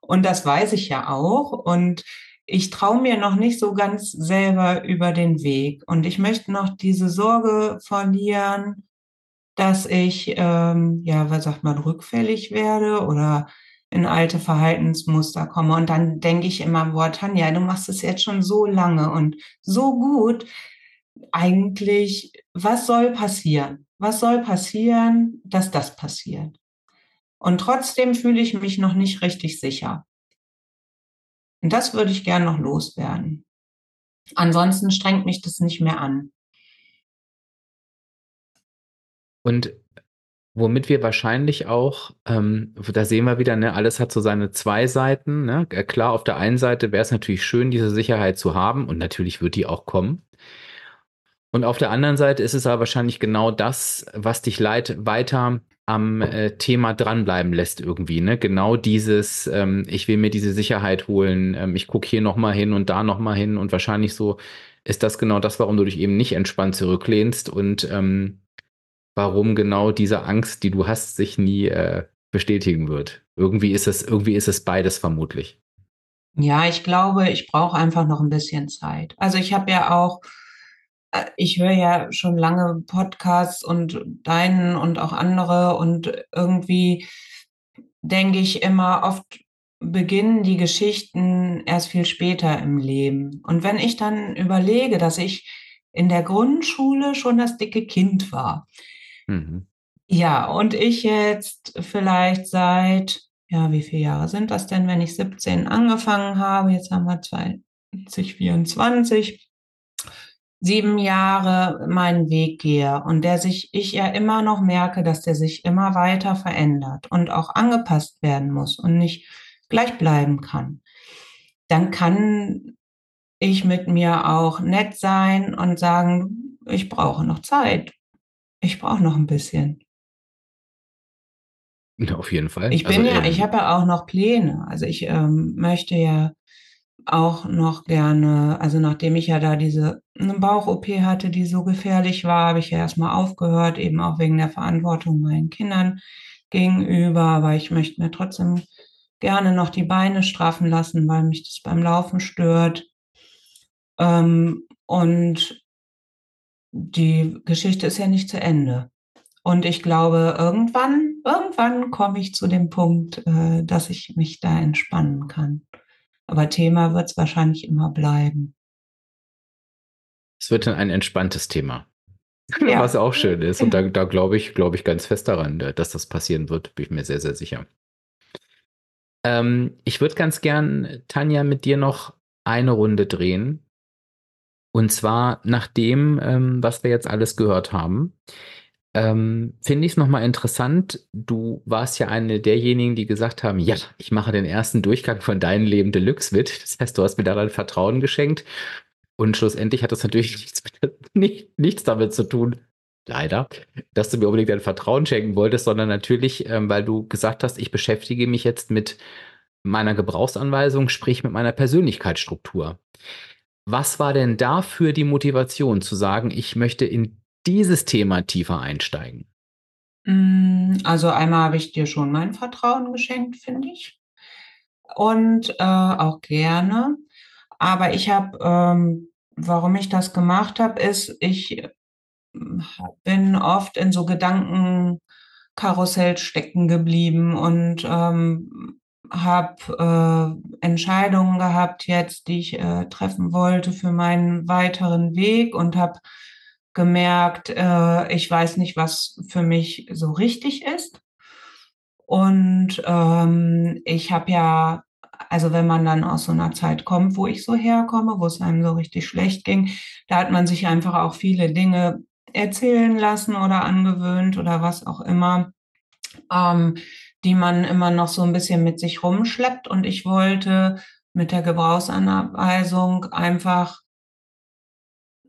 Und das weiß ich ja auch. Und ich traue mir noch nicht so ganz selber über den Weg. Und ich möchte noch diese Sorge verlieren, dass ich, ähm, ja, was sagt man, rückfällig werde oder in alte Verhaltensmuster komme. Und dann denke ich immer, boah, Tanja, du machst es jetzt schon so lange und so gut. Eigentlich, was soll passieren? Was soll passieren, dass das passiert? Und trotzdem fühle ich mich noch nicht richtig sicher. Und das würde ich gern noch loswerden. Ansonsten strengt mich das nicht mehr an. Und womit wir wahrscheinlich auch, ähm, da sehen wir wieder, ne, alles hat so seine zwei Seiten. Ne? Äh, klar, auf der einen Seite wäre es natürlich schön, diese Sicherheit zu haben und natürlich wird die auch kommen. Und auf der anderen Seite ist es aber wahrscheinlich genau das, was dich leit weiter am äh, Thema dranbleiben lässt irgendwie. Ne? Genau dieses, ähm, ich will mir diese Sicherheit holen, ähm, ich gucke hier nochmal hin und da nochmal hin und wahrscheinlich so ist das genau das, warum du dich eben nicht entspannt zurücklehnst und ähm, warum genau diese Angst, die du hast, sich nie äh, bestätigen wird. Irgendwie ist es, irgendwie ist es beides vermutlich. Ja, ich glaube, ich brauche einfach noch ein bisschen Zeit. Also ich habe ja auch ich höre ja schon lange Podcasts und deinen und auch andere und irgendwie denke ich immer, oft beginnen die Geschichten erst viel später im Leben. Und wenn ich dann überlege, dass ich in der Grundschule schon das dicke Kind war, mhm. ja, und ich jetzt vielleicht seit, ja, wie viele Jahre sind das denn, wenn ich 17 angefangen habe, jetzt haben wir 2024, sieben Jahre meinen Weg gehe und der sich, ich ja immer noch merke, dass der sich immer weiter verändert und auch angepasst werden muss und nicht gleich bleiben kann, dann kann ich mit mir auch nett sein und sagen, ich brauche noch Zeit. Ich brauche noch ein bisschen. Auf jeden Fall. Ich bin also, ja, ähm, ich habe ja auch noch Pläne. Also ich ähm, möchte ja auch noch gerne, also nachdem ich ja da diese Bauch-OP hatte, die so gefährlich war, habe ich ja erstmal aufgehört, eben auch wegen der Verantwortung meinen Kindern gegenüber. Aber ich möchte mir trotzdem gerne noch die Beine straffen lassen, weil mich das beim Laufen stört. Ähm, und die Geschichte ist ja nicht zu Ende. Und ich glaube, irgendwann, irgendwann komme ich zu dem Punkt, äh, dass ich mich da entspannen kann. Aber Thema wird es wahrscheinlich immer bleiben. Es wird dann ein entspanntes Thema. Ja. Was auch schön ist. Und da, da glaube ich, glaube ich ganz fest daran, dass das passieren wird. Bin ich mir sehr, sehr sicher. Ähm, ich würde ganz gern, Tanja, mit dir noch eine Runde drehen. Und zwar nach dem, ähm, was wir jetzt alles gehört haben ähm, finde ich es nochmal interessant. Du warst ja eine derjenigen, die gesagt haben, ja, ich mache den ersten Durchgang von deinem Leben Deluxe mit. Das heißt, du hast mir daran Vertrauen geschenkt. Und schlussendlich hat das natürlich nichts, mit, nicht, nichts damit zu tun, leider, dass du mir unbedingt dein Vertrauen schenken wolltest, sondern natürlich, ähm, weil du gesagt hast, ich beschäftige mich jetzt mit meiner Gebrauchsanweisung, sprich mit meiner Persönlichkeitsstruktur. Was war denn dafür die Motivation zu sagen, ich möchte in dieses Thema tiefer einsteigen? Mm, also einmal habe ich dir schon mein Vertrauen geschenkt, finde ich. Und äh, auch gerne. Aber ich habe, ähm, warum ich das gemacht habe, ist, ich bin oft in so Gedankenkarussell stecken geblieben und ähm, habe äh, Entscheidungen gehabt jetzt, die ich äh, treffen wollte für meinen weiteren Weg und habe gemerkt, äh, ich weiß nicht, was für mich so richtig ist. Und ähm, ich habe ja, also wenn man dann aus so einer Zeit kommt, wo ich so herkomme, wo es einem so richtig schlecht ging, da hat man sich einfach auch viele Dinge erzählen lassen oder angewöhnt oder was auch immer, ähm, die man immer noch so ein bisschen mit sich rumschleppt. Und ich wollte mit der Gebrauchsanweisung einfach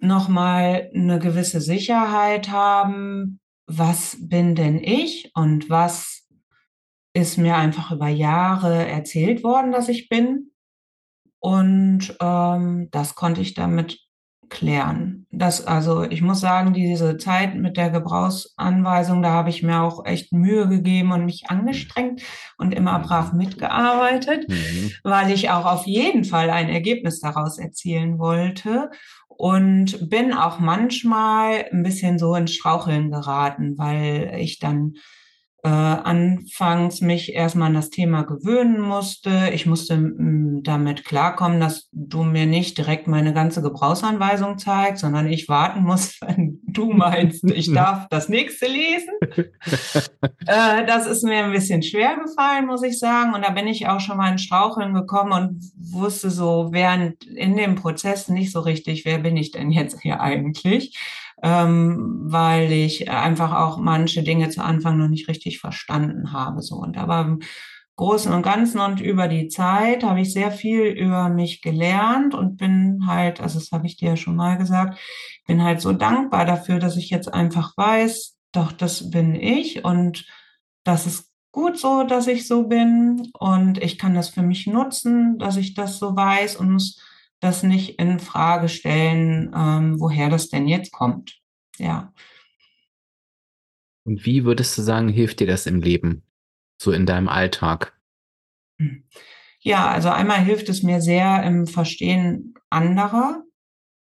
nochmal eine gewisse Sicherheit haben, was bin denn ich und was ist mir einfach über Jahre erzählt worden, dass ich bin. Und ähm, das konnte ich damit klären. Das, also ich muss sagen, diese Zeit mit der Gebrauchsanweisung, da habe ich mir auch echt Mühe gegeben und mich angestrengt und immer mhm. brav mitgearbeitet, mhm. weil ich auch auf jeden Fall ein Ergebnis daraus erzielen wollte und bin auch manchmal ein bisschen so ins Straucheln geraten, weil ich dann äh, anfangs mich erstmal an das Thema gewöhnen musste. Ich musste m, damit klarkommen, dass du mir nicht direkt meine ganze Gebrauchsanweisung zeigst, sondern ich warten muss, wenn du meinst, ich darf das nächste lesen. äh, das ist mir ein bisschen schwer gefallen, muss ich sagen. Und da bin ich auch schon mal in Straucheln gekommen und wusste so während in dem Prozess nicht so richtig, wer bin ich denn jetzt hier eigentlich? Ähm, weil ich einfach auch manche Dinge zu Anfang noch nicht richtig verstanden habe. So und aber Großen und Ganzen und über die Zeit habe ich sehr viel über mich gelernt und bin halt, also das habe ich dir ja schon mal gesagt, bin halt so dankbar dafür, dass ich jetzt einfach weiß, doch, das bin ich und das ist gut so, dass ich so bin und ich kann das für mich nutzen, dass ich das so weiß und muss das nicht in Frage stellen, ähm, woher das denn jetzt kommt. Ja. Und wie würdest du sagen, hilft dir das im Leben? so in deinem Alltag? Hm. Ja, also einmal hilft es mir sehr im Verstehen anderer.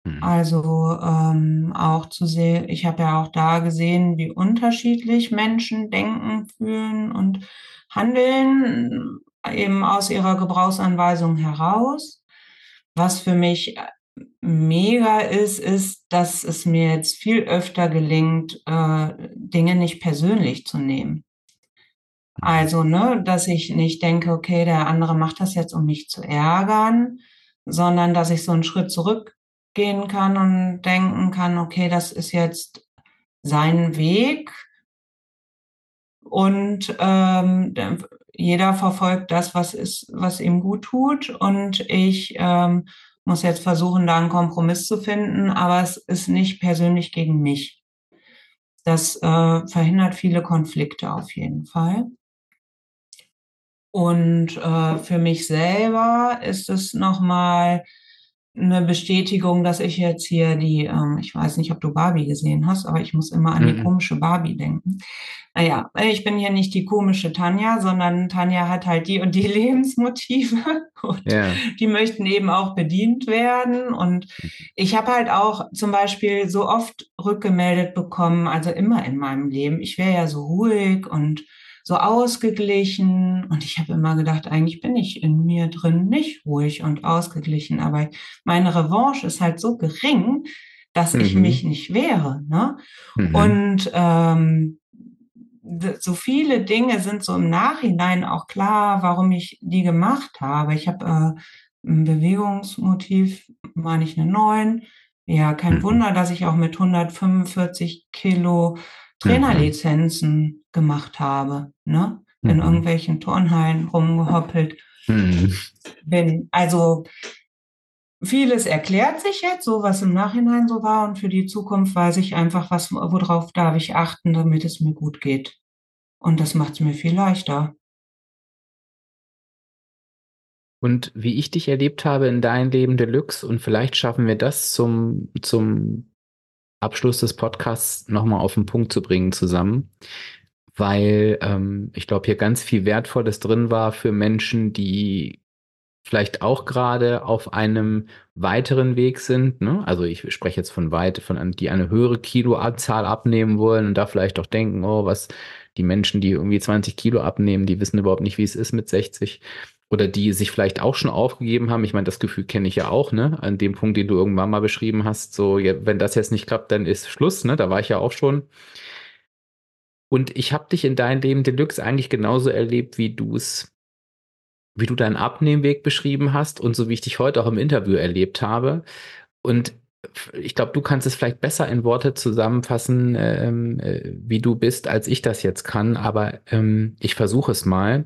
Mhm. Also ähm, auch zu sehen, ich habe ja auch da gesehen, wie unterschiedlich Menschen denken, fühlen und handeln, eben aus ihrer Gebrauchsanweisung heraus. Was für mich äh, mega ist, ist, dass es mir jetzt viel öfter gelingt, äh, Dinge nicht persönlich zu nehmen. Also, ne, dass ich nicht denke, okay, der andere macht das jetzt, um mich zu ärgern, sondern dass ich so einen Schritt zurückgehen kann und denken kann, okay, das ist jetzt sein Weg und ähm, jeder verfolgt das, was ist, was ihm gut tut und ich ähm, muss jetzt versuchen, da einen Kompromiss zu finden, aber es ist nicht persönlich gegen mich. Das äh, verhindert viele Konflikte auf jeden Fall. Und äh, für mich selber ist es nochmal eine Bestätigung, dass ich jetzt hier die, ähm, ich weiß nicht, ob du Barbie gesehen hast, aber ich muss immer an die mhm. komische Barbie denken. Naja, ich bin hier nicht die komische Tanja, sondern Tanja hat halt die und die Lebensmotive und yeah. die möchten eben auch bedient werden. Und ich habe halt auch zum Beispiel so oft rückgemeldet bekommen, also immer in meinem Leben, ich wäre ja so ruhig und so ausgeglichen. Und ich habe immer gedacht, eigentlich bin ich in mir drin nicht ruhig und ausgeglichen. Aber meine Revanche ist halt so gering, dass mhm. ich mich nicht wehre. Ne? Mhm. Und ähm, so viele Dinge sind so im Nachhinein auch klar, warum ich die gemacht habe. Ich habe äh, ein Bewegungsmotiv, meine ich eine 9. Ja, kein mhm. Wunder, dass ich auch mit 145 Kilo Trainerlizenzen gemacht habe, ne? In mhm. irgendwelchen Turnhallen rumgehoppelt mhm. bin. Also vieles erklärt sich jetzt, so was im Nachhinein so war und für die Zukunft weiß ich einfach, was, worauf darf ich achten, damit es mir gut geht. Und das macht es mir viel leichter. Und wie ich dich erlebt habe in dein Leben Deluxe, und vielleicht schaffen wir das zum, zum Abschluss des Podcasts nochmal auf den Punkt zu bringen zusammen, weil ähm, ich glaube, hier ganz viel Wertvolles drin war für Menschen, die vielleicht auch gerade auf einem weiteren Weg sind. Ne? Also ich spreche jetzt von weit, von die eine höhere Kiloanzahl abnehmen wollen und da vielleicht auch denken, oh, was die Menschen, die irgendwie 20 Kilo abnehmen, die wissen überhaupt nicht, wie es ist mit 60 oder die sich vielleicht auch schon aufgegeben haben. Ich meine, das Gefühl kenne ich ja auch, ne? An dem Punkt, den du irgendwann mal beschrieben hast, so, ja, wenn das jetzt nicht klappt, dann ist Schluss, ne? Da war ich ja auch schon. Und ich habe dich in deinem Leben Deluxe eigentlich genauso erlebt, wie du es, wie du deinen Abnehmweg beschrieben hast und so wie ich dich heute auch im Interview erlebt habe. Und ich glaube, du kannst es vielleicht besser in Worte zusammenfassen, ähm, äh, wie du bist, als ich das jetzt kann. Aber ähm, ich versuche es mal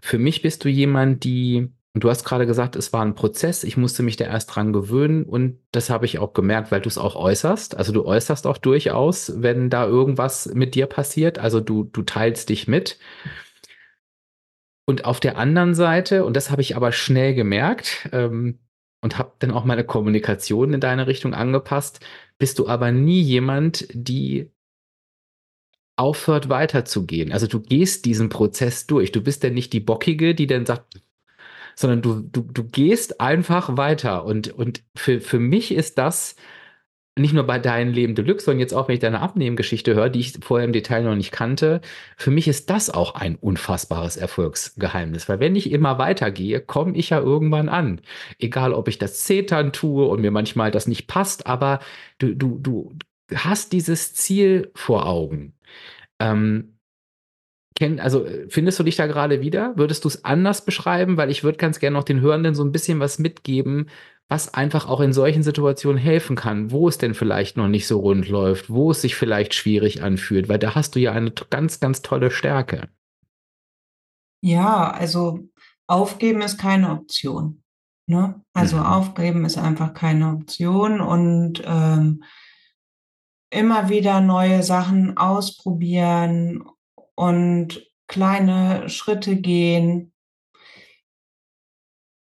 für mich bist du jemand, die, und du hast gerade gesagt, es war ein Prozess, ich musste mich da erst dran gewöhnen und das habe ich auch gemerkt, weil du es auch äußerst. Also du äußerst auch durchaus, wenn da irgendwas mit dir passiert. Also du, du teilst dich mit. Und auf der anderen Seite, und das habe ich aber schnell gemerkt, ähm, und habe dann auch meine Kommunikation in deine Richtung angepasst, bist du aber nie jemand, die aufhört weiterzugehen. Also du gehst diesen Prozess durch. Du bist ja nicht die Bockige, die dann sagt, sondern du, du, du gehst einfach weiter. Und, und für, für mich ist das nicht nur bei deinem Leben Deluxe, sondern jetzt auch, wenn ich deine Abnehmgeschichte höre, die ich vorher im Detail noch nicht kannte, für mich ist das auch ein unfassbares Erfolgsgeheimnis. Weil wenn ich immer weitergehe, komme ich ja irgendwann an. Egal, ob ich das Zetern tue und mir manchmal das nicht passt, aber du, du, du hast dieses Ziel vor Augen. Ähm, kenn, also findest du dich da gerade wieder? Würdest du es anders beschreiben? Weil ich würde ganz gerne noch den Hörenden so ein bisschen was mitgeben, was einfach auch in solchen Situationen helfen kann, wo es denn vielleicht noch nicht so rund läuft, wo es sich vielleicht schwierig anfühlt, weil da hast du ja eine ganz, ganz tolle Stärke. Ja, also aufgeben ist keine Option. Ne? Also mhm. aufgeben ist einfach keine Option und ähm, immer wieder neue Sachen ausprobieren und kleine Schritte gehen.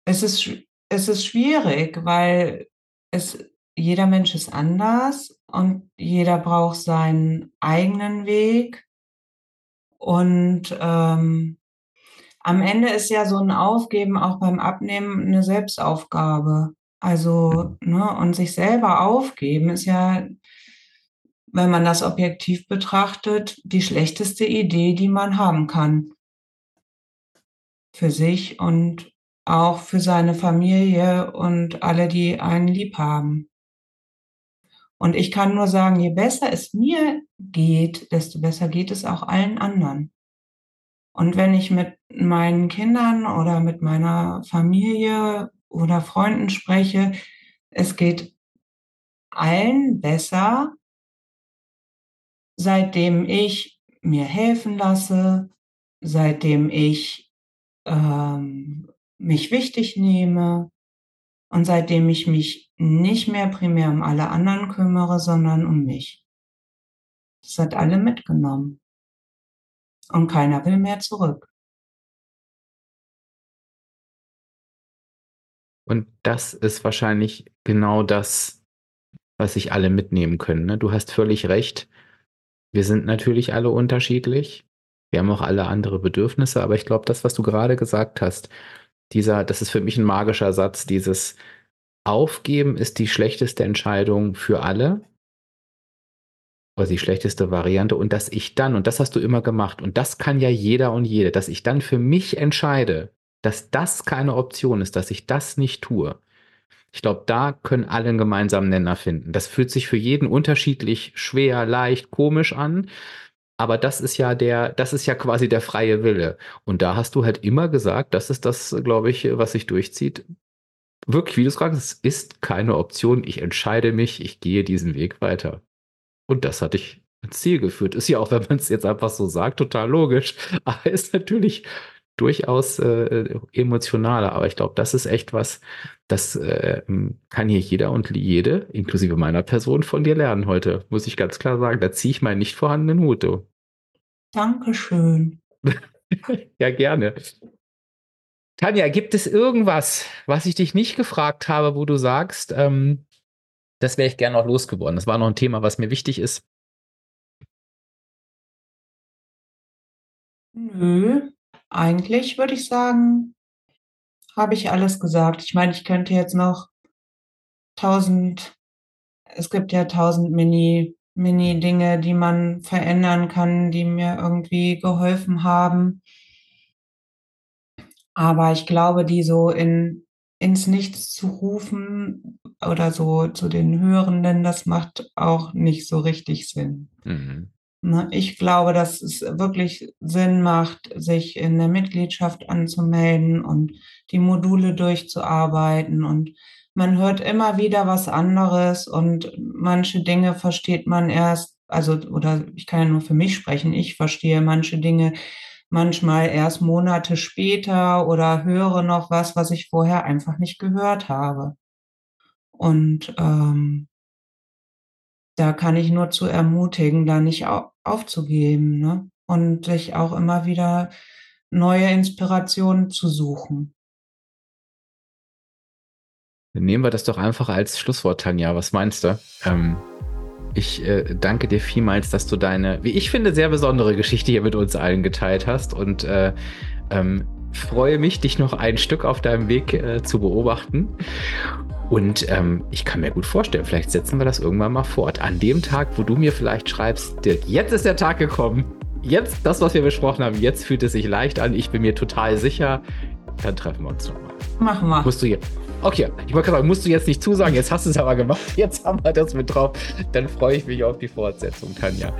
Es ist, es ist schwierig, weil es, jeder Mensch ist anders und jeder braucht seinen eigenen Weg. Und ähm, am Ende ist ja so ein Aufgeben auch beim Abnehmen eine Selbstaufgabe. Also, ne, und sich selber aufgeben ist ja, wenn man das objektiv betrachtet, die schlechteste Idee, die man haben kann. Für sich und auch für seine Familie und alle, die einen lieb haben. Und ich kann nur sagen, je besser es mir geht, desto besser geht es auch allen anderen. Und wenn ich mit meinen Kindern oder mit meiner Familie oder Freunden spreche, es geht allen besser, seitdem ich mir helfen lasse, seitdem ich ähm, mich wichtig nehme und seitdem ich mich nicht mehr primär um alle anderen kümmere, sondern um mich. Das hat alle mitgenommen und keiner will mehr zurück. Und das ist wahrscheinlich genau das, was sich alle mitnehmen können. Ne? Du hast völlig recht. Wir sind natürlich alle unterschiedlich. Wir haben auch alle andere Bedürfnisse, aber ich glaube, das, was du gerade gesagt hast, dieser, das ist für mich ein magischer Satz, dieses Aufgeben ist die schlechteste Entscheidung für alle oder die schlechteste Variante und dass ich dann, und das hast du immer gemacht, und das kann ja jeder und jede, dass ich dann für mich entscheide, dass das keine Option ist, dass ich das nicht tue. Ich glaube, da können alle einen gemeinsamen Nenner finden. Das fühlt sich für jeden unterschiedlich schwer, leicht, komisch an. Aber das ist ja der, das ist ja quasi der freie Wille. Und da hast du halt immer gesagt, das ist das, glaube ich, was sich durchzieht. Wirklich, wie du es sagst, es ist keine Option. Ich entscheide mich, ich gehe diesen Weg weiter. Und das hat dich ins Ziel geführt. Ist ja auch, wenn man es jetzt einfach so sagt, total logisch. Aber ist natürlich durchaus äh, emotionaler. Aber ich glaube, das ist echt was, das äh, kann hier jeder und jede, inklusive meiner Person, von dir lernen heute. Muss ich ganz klar sagen. Da ziehe ich meinen nicht vorhandenen Hut. Du. Dankeschön. ja, gerne. Tanja, gibt es irgendwas, was ich dich nicht gefragt habe, wo du sagst, ähm, das wäre ich gerne noch losgeworden. Das war noch ein Thema, was mir wichtig ist. Nö, eigentlich würde ich sagen, habe ich alles gesagt. Ich meine, ich könnte jetzt noch tausend, es gibt ja tausend Mini, Mini-Dinge, die man verändern kann, die mir irgendwie geholfen haben. Aber ich glaube, die so in, ins Nichts zu rufen oder so zu den Hörenden, das macht auch nicht so richtig Sinn. Mhm. Ne, ich glaube, dass es wirklich Sinn macht, sich in der Mitgliedschaft anzumelden und die Module durchzuarbeiten. Und man hört immer wieder was anderes und manche Dinge versteht man erst, also, oder ich kann ja nur für mich sprechen, ich verstehe manche Dinge manchmal erst Monate später oder höre noch was, was ich vorher einfach nicht gehört habe. Und ähm, da kann ich nur zu ermutigen, da nicht aufzugeben ne? und sich auch immer wieder neue Inspirationen zu suchen. Nehmen wir das doch einfach als Schlusswort, Tanja. Was meinst du? Ähm, ich äh, danke dir vielmals, dass du deine, wie ich finde, sehr besondere Geschichte hier mit uns allen geteilt hast und äh, ähm, freue mich, dich noch ein Stück auf deinem Weg äh, zu beobachten. Und ähm, ich kann mir gut vorstellen, vielleicht setzen wir das irgendwann mal fort. An dem Tag, wo du mir vielleicht schreibst, Dirk, jetzt ist der Tag gekommen. Jetzt, das, was wir besprochen haben, jetzt fühlt es sich leicht an. Ich bin mir total sicher. Dann treffen wir uns nochmal. Machen wir. Musst du hier. Okay, ich wollte gerade sagen, musst du jetzt nicht zusagen, jetzt hast du es aber gemacht. Jetzt haben wir das mit drauf. Dann freue ich mich auf die Fortsetzung, Tanja.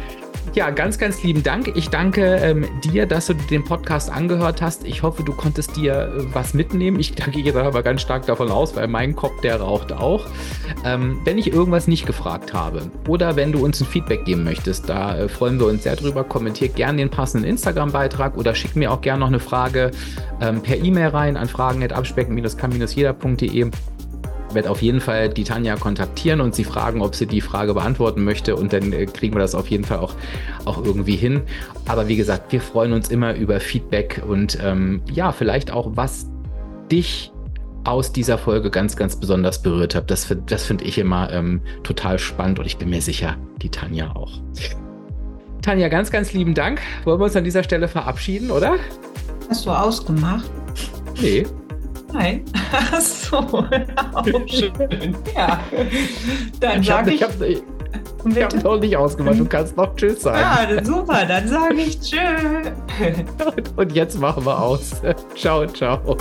Ja, ganz, ganz lieben Dank. Ich danke ähm, dir, dass du den Podcast angehört hast. Ich hoffe, du konntest dir äh, was mitnehmen. Ich gehe jetzt aber ganz stark davon aus, weil mein Kopf, der raucht auch. Ähm, wenn ich irgendwas nicht gefragt habe oder wenn du uns ein Feedback geben möchtest, da äh, freuen wir uns sehr drüber. Kommentier gerne den passenden Instagram-Beitrag oder schick mir auch gerne noch eine Frage ähm, per E-Mail rein an fragen.abspecken-kann-jeder.de werde auf jeden Fall die Tanja kontaktieren und sie fragen, ob sie die Frage beantworten möchte und dann äh, kriegen wir das auf jeden Fall auch, auch irgendwie hin. Aber wie gesagt, wir freuen uns immer über Feedback und ähm, ja, vielleicht auch, was dich aus dieser Folge ganz, ganz besonders berührt hat. Das, das finde ich immer ähm, total spannend und ich bin mir sicher, die Tanja auch. Tanja, ganz, ganz lieben Dank. Wollen wir uns an dieser Stelle verabschieden, oder? Hast du ausgemacht? Nee. Nein. Ach so. Auch schön. Ja. Dann sage habe ich. ich hab, ich, ich hab noch nicht ausgemacht. Du kannst noch Tschüss sagen. ja, super. Dann sage ich Tschö. Und jetzt machen wir aus. Ciao, ciao.